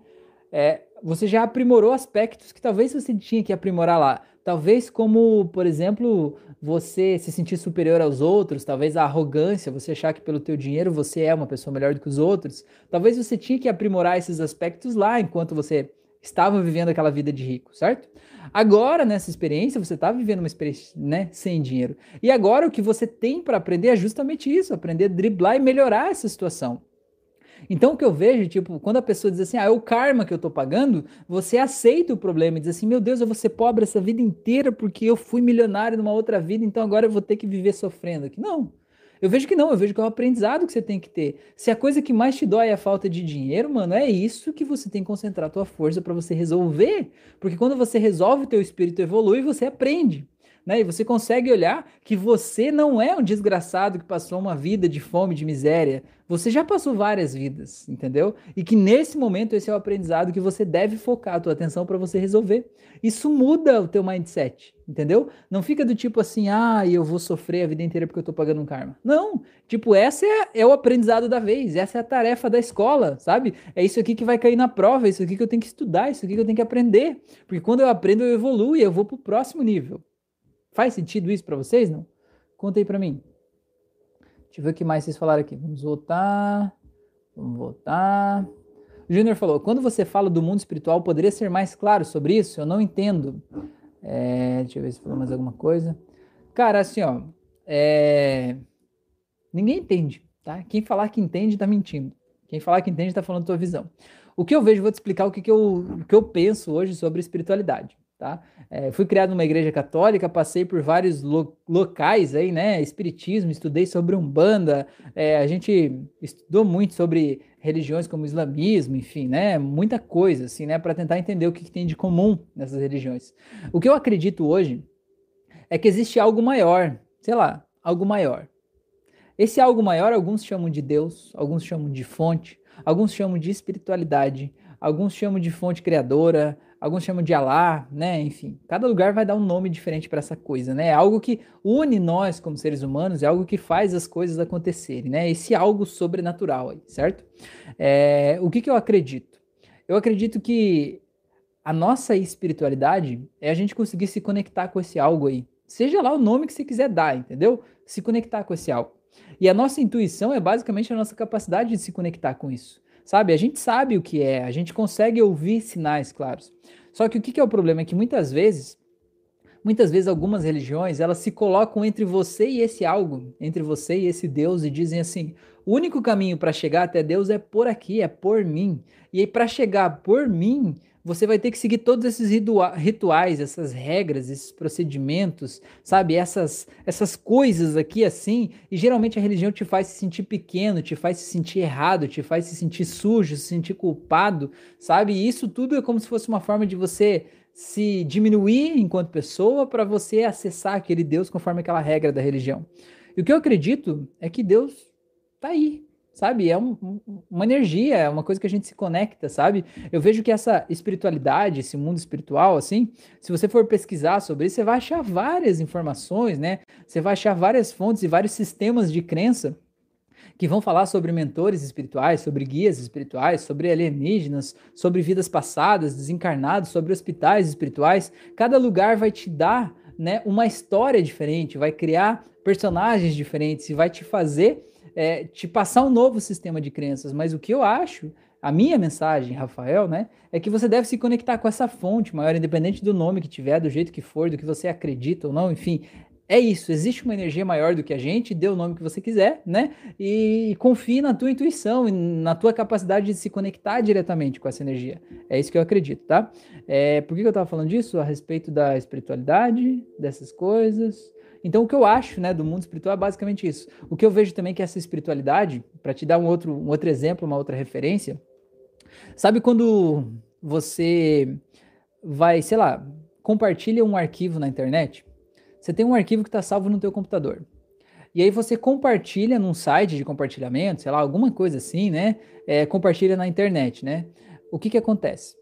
é, você já aprimorou aspectos que talvez você tinha que aprimorar lá. Talvez como, por exemplo, você se sentir superior aos outros, talvez a arrogância, você achar que pelo teu dinheiro você é uma pessoa melhor do que os outros. Talvez você tinha que aprimorar esses aspectos lá enquanto você estava vivendo aquela vida de rico, certo? Agora, nessa experiência, você está vivendo uma experiência né, sem dinheiro. E agora o que você tem para aprender é justamente isso: aprender a driblar e melhorar essa situação. Então, o que eu vejo, tipo, quando a pessoa diz assim, ah, é o karma que eu tô pagando, você aceita o problema e diz assim, meu Deus, eu vou ser pobre essa vida inteira porque eu fui milionário numa outra vida, então agora eu vou ter que viver sofrendo aqui. Não. Eu vejo que não, eu vejo que é um aprendizado que você tem que ter. Se a coisa que mais te dói é a falta de dinheiro, mano, é isso que você tem que concentrar a tua força para você resolver. Porque quando você resolve, o teu espírito evolui e você aprende né? E você consegue olhar que você não é um desgraçado que passou uma vida de fome, de miséria. Você já passou várias vidas, entendeu? E que nesse momento esse é o aprendizado que você deve focar a tua atenção para você resolver. Isso muda o teu mindset, entendeu? Não fica do tipo assim, ah, eu vou sofrer a vida inteira porque eu tô pagando um karma. Não, tipo, essa é, é o aprendizado da vez, essa é a tarefa da escola, sabe? É isso aqui que vai cair na prova, é isso aqui que eu tenho que estudar, é isso aqui que eu tenho que aprender. Porque quando eu aprendo, eu evoluo e eu vou pro próximo nível. Faz sentido isso para vocês, não? Conta aí para mim. Deixa eu ver o que mais vocês falaram aqui. Vamos voltar. Vamos voltar. O Júnior falou: quando você fala do mundo espiritual, poderia ser mais claro sobre isso? Eu não entendo. É, deixa eu ver se falou mais alguma coisa. Cara, assim, ó. É, ninguém entende, tá? Quem falar que entende tá mentindo. Quem falar que entende tá falando tua visão. O que eu vejo, vou te explicar o que, que, eu, o que eu penso hoje sobre espiritualidade. Tá? É, fui criado numa igreja católica, passei por vários lo locais aí, né? Espiritismo, estudei sobre Umbanda, é, a gente estudou muito sobre religiões como islamismo, enfim, né? Muita coisa, assim, né? Para tentar entender o que, que tem de comum nessas religiões. O que eu acredito hoje é que existe algo maior, sei lá, algo maior. Esse algo maior, alguns chamam de Deus, alguns chamam de fonte, alguns chamam de espiritualidade, alguns chamam de fonte criadora, alguns chamam de Alá, né? Enfim, cada lugar vai dar um nome diferente para essa coisa, né? É algo que une nós como seres humanos, é algo que faz as coisas acontecerem, né? Esse algo sobrenatural aí, certo? É, o que, que eu acredito? Eu acredito que a nossa espiritualidade é a gente conseguir se conectar com esse algo aí. Seja lá o nome que você quiser dar, entendeu? Se conectar com esse algo. E a nossa intuição é basicamente a nossa capacidade de se conectar com isso. Sabe? A gente sabe o que é, a gente consegue ouvir sinais claros. Só que o que, é o problema é que muitas vezes, muitas vezes algumas religiões, elas se colocam entre você e esse algo, entre você e esse Deus e dizem assim: "O único caminho para chegar até Deus é por aqui, é por mim". E aí para chegar por mim, você vai ter que seguir todos esses rituais, essas regras, esses procedimentos, sabe? Essas, essas coisas aqui assim. E geralmente a religião te faz se sentir pequeno, te faz se sentir errado, te faz se sentir sujo, se sentir culpado, sabe? E isso tudo é como se fosse uma forma de você se diminuir enquanto pessoa para você acessar aquele Deus conforme aquela regra da religião. E o que eu acredito é que Deus tá aí, sabe? É um, uma energia, é uma coisa que a gente se conecta, sabe? Eu vejo que essa espiritualidade, esse mundo espiritual, assim, se você for pesquisar sobre isso, você vai achar várias informações, né? Você vai achar várias fontes e vários sistemas de crença que vão falar sobre mentores espirituais, sobre guias espirituais, sobre alienígenas, sobre vidas passadas, desencarnados, sobre hospitais espirituais. Cada lugar vai te dar né, uma história diferente, vai criar personagens diferentes e vai te fazer é, te passar um novo sistema de crenças, mas o que eu acho, a minha mensagem, Rafael, né, é que você deve se conectar com essa fonte maior, independente do nome que tiver, do jeito que for, do que você acredita ou não, enfim. É isso, existe uma energia maior do que a gente, dê o nome que você quiser, né? E confie na tua intuição e na tua capacidade de se conectar diretamente com essa energia. É isso que eu acredito, tá? É, por que eu estava falando disso? A respeito da espiritualidade, dessas coisas, então, o que eu acho né, do mundo espiritual é basicamente isso. O que eu vejo também é que essa espiritualidade, para te dar um outro, um outro exemplo, uma outra referência, sabe quando você vai, sei lá, compartilha um arquivo na internet? Você tem um arquivo que está salvo no teu computador. E aí você compartilha num site de compartilhamento, sei lá, alguma coisa assim, né? É, compartilha na internet, né? O que que acontece?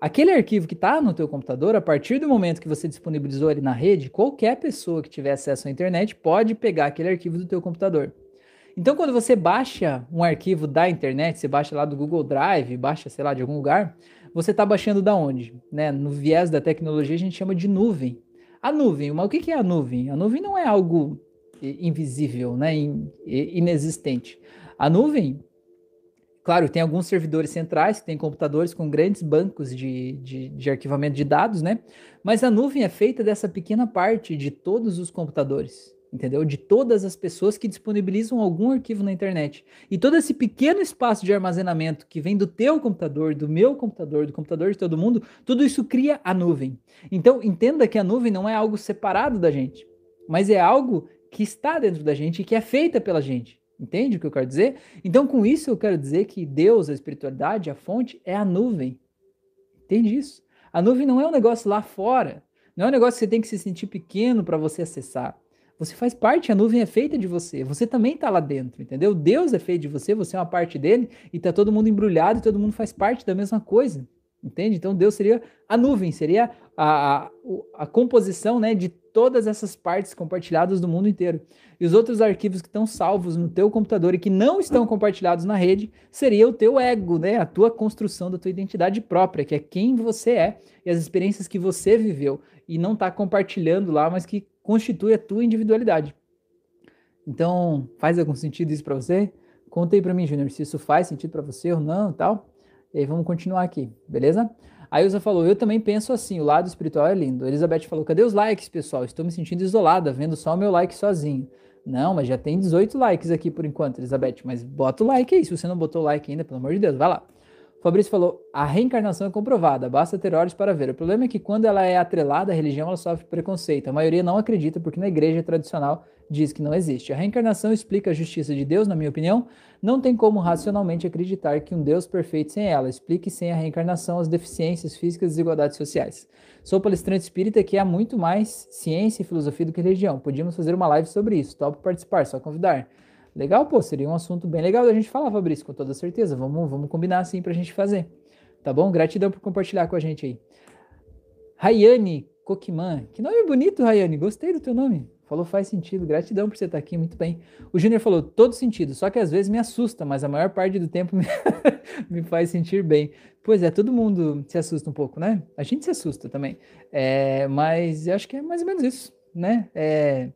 Aquele arquivo que está no teu computador, a partir do momento que você disponibilizou ele na rede, qualquer pessoa que tiver acesso à internet pode pegar aquele arquivo do teu computador. Então, quando você baixa um arquivo da internet, você baixa lá do Google Drive, baixa, sei lá, de algum lugar, você está baixando da onde? Né? No viés da tecnologia, a gente chama de nuvem. A nuvem, mas o que é a nuvem? A nuvem não é algo invisível, né? inexistente. A nuvem Claro, tem alguns servidores centrais têm computadores com grandes bancos de, de, de, arquivamento de dados, né? Mas a nuvem é feita dessa pequena parte de todos os computadores, entendeu? De todas as pessoas que disponibilizam algum arquivo na internet. E todo esse pequeno espaço de armazenamento que vem do teu computador, do meu computador, do computador de todo mundo, tudo isso cria a nuvem. Então, entenda que a nuvem não é algo separado da gente, mas é algo que está dentro da gente e que é feita pela gente. Entende o que eu quero dizer? Então, com isso, eu quero dizer que Deus, a espiritualidade, a fonte, é a nuvem. Entende isso? A nuvem não é um negócio lá fora. Não é um negócio que você tem que se sentir pequeno para você acessar. Você faz parte, a nuvem é feita de você. Você também está lá dentro, entendeu? Deus é feito de você, você é uma parte dele e está todo mundo embrulhado e todo mundo faz parte da mesma coisa. Entende? Então Deus seria a nuvem, seria a, a, a composição né, de todas essas partes compartilhadas do mundo inteiro. E os outros arquivos que estão salvos no teu computador e que não estão compartilhados na rede, seria o teu ego, né? A tua construção da tua identidade própria, que é quem você é e as experiências que você viveu e não está compartilhando lá, mas que constitui a tua individualidade. Então, faz algum sentido isso para você? Conta aí para mim, Júnior, se isso faz sentido para você ou não, tal. E aí vamos continuar aqui, beleza? A Ilza falou: Eu também penso assim, o lado espiritual é lindo. Elizabeth falou: Cadê os likes, pessoal? Estou me sentindo isolada, vendo só o meu like sozinho. Não, mas já tem 18 likes aqui por enquanto, Elizabeth. Mas bota o like aí. Se você não botou o like ainda, pelo amor de Deus, vai lá. Fabrício falou: a reencarnação é comprovada, basta ter olhos para ver. O problema é que quando ela é atrelada à religião, ela sofre preconceito. A maioria não acredita porque na igreja tradicional diz que não existe. A reencarnação explica a justiça de Deus, na minha opinião. Não tem como racionalmente acreditar que um Deus perfeito sem ela explique sem a reencarnação as deficiências físicas e desigualdades sociais. Sou palestrante espírita que há muito mais ciência e filosofia do que religião. Podíamos fazer uma live sobre isso. Topo participar, só convidar. Legal, pô, seria um assunto bem legal da gente falar, Fabrício, com toda certeza. Vamos, vamos combinar assim pra gente fazer. Tá bom? Gratidão por compartilhar com a gente aí. Rayane Coquiman. Que nome bonito, Rayane. Gostei do teu nome. Falou faz sentido. Gratidão por você estar aqui, muito bem. O Júnior falou todo sentido, só que às vezes me assusta, mas a maior parte do tempo me, me faz sentir bem. Pois é, todo mundo se assusta um pouco, né? A gente se assusta também. É, mas eu acho que é mais ou menos isso, né? É,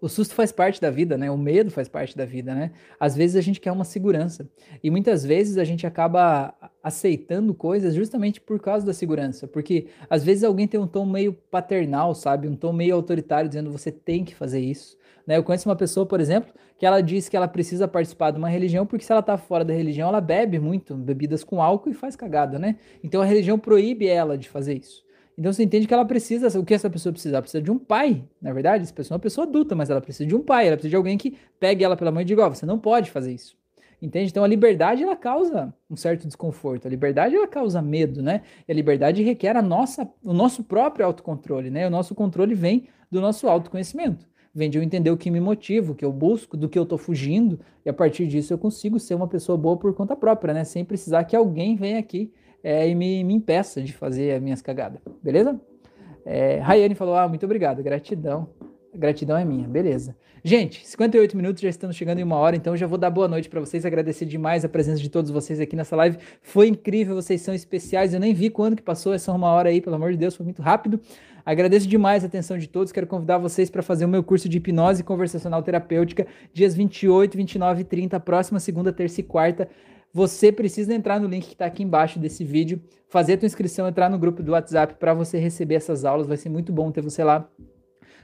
o susto faz parte da vida, né? O medo faz parte da vida, né? Às vezes a gente quer uma segurança e muitas vezes a gente acaba aceitando coisas justamente por causa da segurança, porque às vezes alguém tem um tom meio paternal, sabe? Um tom meio autoritário dizendo você tem que fazer isso. Né? Eu conheço uma pessoa, por exemplo, que ela diz que ela precisa participar de uma religião porque se ela tá fora da religião, ela bebe muito, bebidas com álcool e faz cagada, né? Então a religião proíbe ela de fazer isso. Então você entende que ela precisa, o que essa pessoa precisa? Ela precisa de um pai, na verdade, essa pessoa é uma pessoa adulta, mas ela precisa de um pai, ela precisa de alguém que pegue ela pela mão e diga, ó, oh, você não pode fazer isso. Entende? Então a liberdade ela causa um certo desconforto, a liberdade ela causa medo, né? E a liberdade requer a nossa, o nosso próprio autocontrole, né? O nosso controle vem do nosso autoconhecimento. Vem de eu entender o que me motiva, o que eu busco, do que eu tô fugindo, e a partir disso eu consigo ser uma pessoa boa por conta própria, né? Sem precisar que alguém venha aqui é, e me, me impeça de fazer as minhas cagadas, beleza? É, Rayane falou, ah, muito obrigado, gratidão. Gratidão é minha, beleza. Gente, 58 minutos, já estamos chegando em uma hora, então já vou dar boa noite para vocês, agradecer demais a presença de todos vocês aqui nessa live. Foi incrível, vocês são especiais. Eu nem vi quando que passou essa uma hora aí, pelo amor de Deus, foi muito rápido. Agradeço demais a atenção de todos. Quero convidar vocês para fazer o meu curso de hipnose conversacional terapêutica, dias 28, 29 e 30, próxima segunda, terça e quarta você precisa entrar no link que está aqui embaixo desse vídeo, fazer a tua inscrição, entrar no grupo do WhatsApp para você receber essas aulas. Vai ser muito bom ter você lá.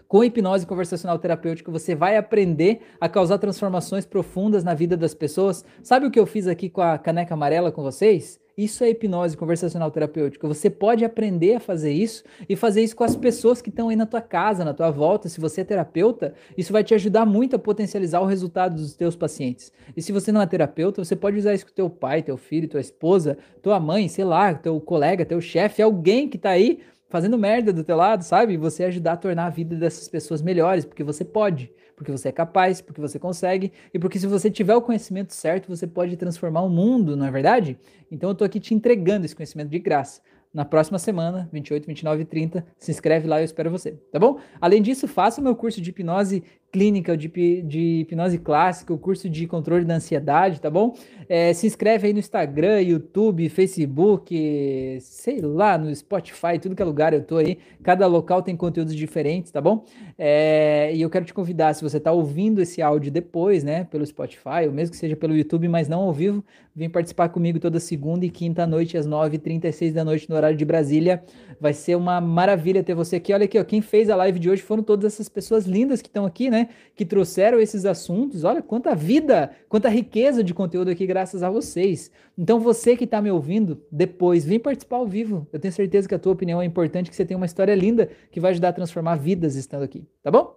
Com hipnose conversacional terapêutica, você vai aprender a causar transformações profundas na vida das pessoas. Sabe o que eu fiz aqui com a caneca amarela com vocês? Isso é hipnose conversacional terapêutica. Você pode aprender a fazer isso e fazer isso com as pessoas que estão aí na tua casa, na tua volta. Se você é terapeuta, isso vai te ajudar muito a potencializar o resultado dos teus pacientes. E se você não é terapeuta, você pode usar isso com teu pai, teu filho, tua esposa, tua mãe, sei lá, teu colega, teu chefe, alguém que está aí fazendo merda do teu lado, sabe? Você ajudar a tornar a vida dessas pessoas melhores, porque você pode porque você é capaz, porque você consegue e porque se você tiver o conhecimento certo, você pode transformar o mundo, não é verdade? Então eu estou aqui te entregando esse conhecimento de graça. na próxima semana, 28, 29 e 30. Se inscreve lá, eu espero você, tá bom? Além disso, faça o meu curso de hipnose clínica, de, de hipnose clássica, o curso de controle da ansiedade, tá bom? É, se inscreve aí no Instagram, YouTube, Facebook, sei lá, no Spotify, tudo que é lugar eu tô aí. Cada local tem conteúdos diferentes, tá bom? É, e eu quero te convidar, se você tá ouvindo esse áudio depois, né, pelo Spotify, ou mesmo que seja pelo YouTube, mas não ao vivo, vem participar comigo toda segunda e quinta noite, às 9h36 da noite, no horário de Brasília. Vai ser uma maravilha ter você aqui. Olha aqui, ó, quem fez a live de hoje foram todas essas pessoas lindas que estão aqui, né? Que trouxeram esses assuntos. Olha quanta vida, quanta riqueza de conteúdo aqui, graças a vocês. Então, você que está me ouvindo depois, vem participar ao vivo. Eu tenho certeza que a tua opinião é importante, que você tem uma história linda que vai ajudar a transformar vidas estando aqui, tá bom?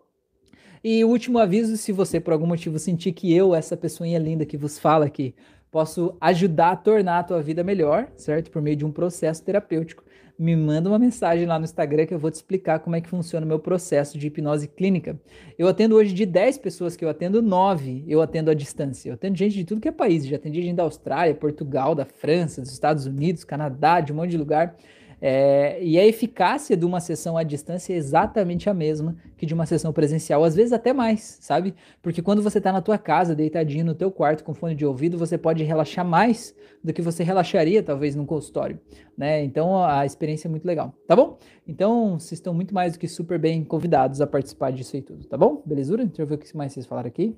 E último aviso, se você por algum motivo sentir que eu, essa pessoinha linda que vos fala aqui, posso ajudar a tornar a tua vida melhor, certo? Por meio de um processo terapêutico. Me manda uma mensagem lá no Instagram que eu vou te explicar como é que funciona o meu processo de hipnose clínica. Eu atendo hoje de 10 pessoas que eu atendo, 9 eu atendo à distância. Eu atendo gente de tudo que é país. Já atendi gente da Austrália, Portugal, da França, dos Estados Unidos, Canadá, de um monte de lugar. É, e a eficácia de uma sessão à distância é exatamente a mesma que de uma sessão presencial, às vezes até mais, sabe? Porque quando você está na tua casa, deitadinho no teu quarto com fone de ouvido, você pode relaxar mais do que você relaxaria talvez num consultório, né? Então a experiência é muito legal, tá bom? Então vocês estão muito mais do que super bem convidados a participar disso aí tudo, tá bom? Belezura? Deixa eu ver o que mais vocês falaram aqui.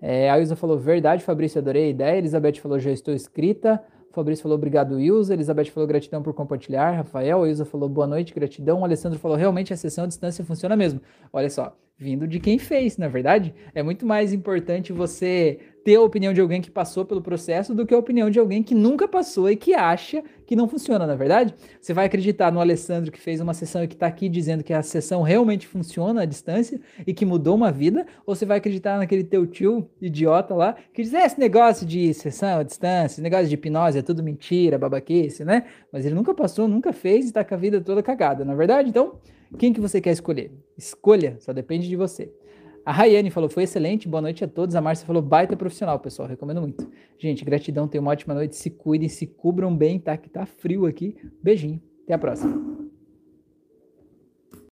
É, a Ilza falou, verdade, Fabrício, adorei a ideia. Elizabeth falou, já estou escrita. Fabrício falou obrigado, Ilza. Elizabeth falou gratidão por compartilhar. Rafael, Ilza falou boa noite, gratidão. O Alessandro falou realmente a sessão à distância funciona mesmo. Olha só, vindo de quem fez, na é verdade. É muito mais importante você ter a opinião de alguém que passou pelo processo do que a opinião de alguém que nunca passou e que acha que não funciona, na é verdade. Você vai acreditar no Alessandro que fez uma sessão e que está aqui dizendo que a sessão realmente funciona à distância e que mudou uma vida, ou você vai acreditar naquele teu tio idiota lá que diz: é, esse negócio de sessão à distância, esse negócio de hipnose é tudo mentira, babaquice, né? Mas ele nunca passou, nunca fez e está com a vida toda cagada, na é verdade. Então, quem que você quer escolher? Escolha, só depende de você. A Rayane falou, foi excelente, boa noite a todos. A Márcia falou, baita profissional, pessoal, recomendo muito. Gente, gratidão, tenham uma ótima noite, se cuidem, se cubram bem, tá? Que tá frio aqui. Beijinho, até a próxima.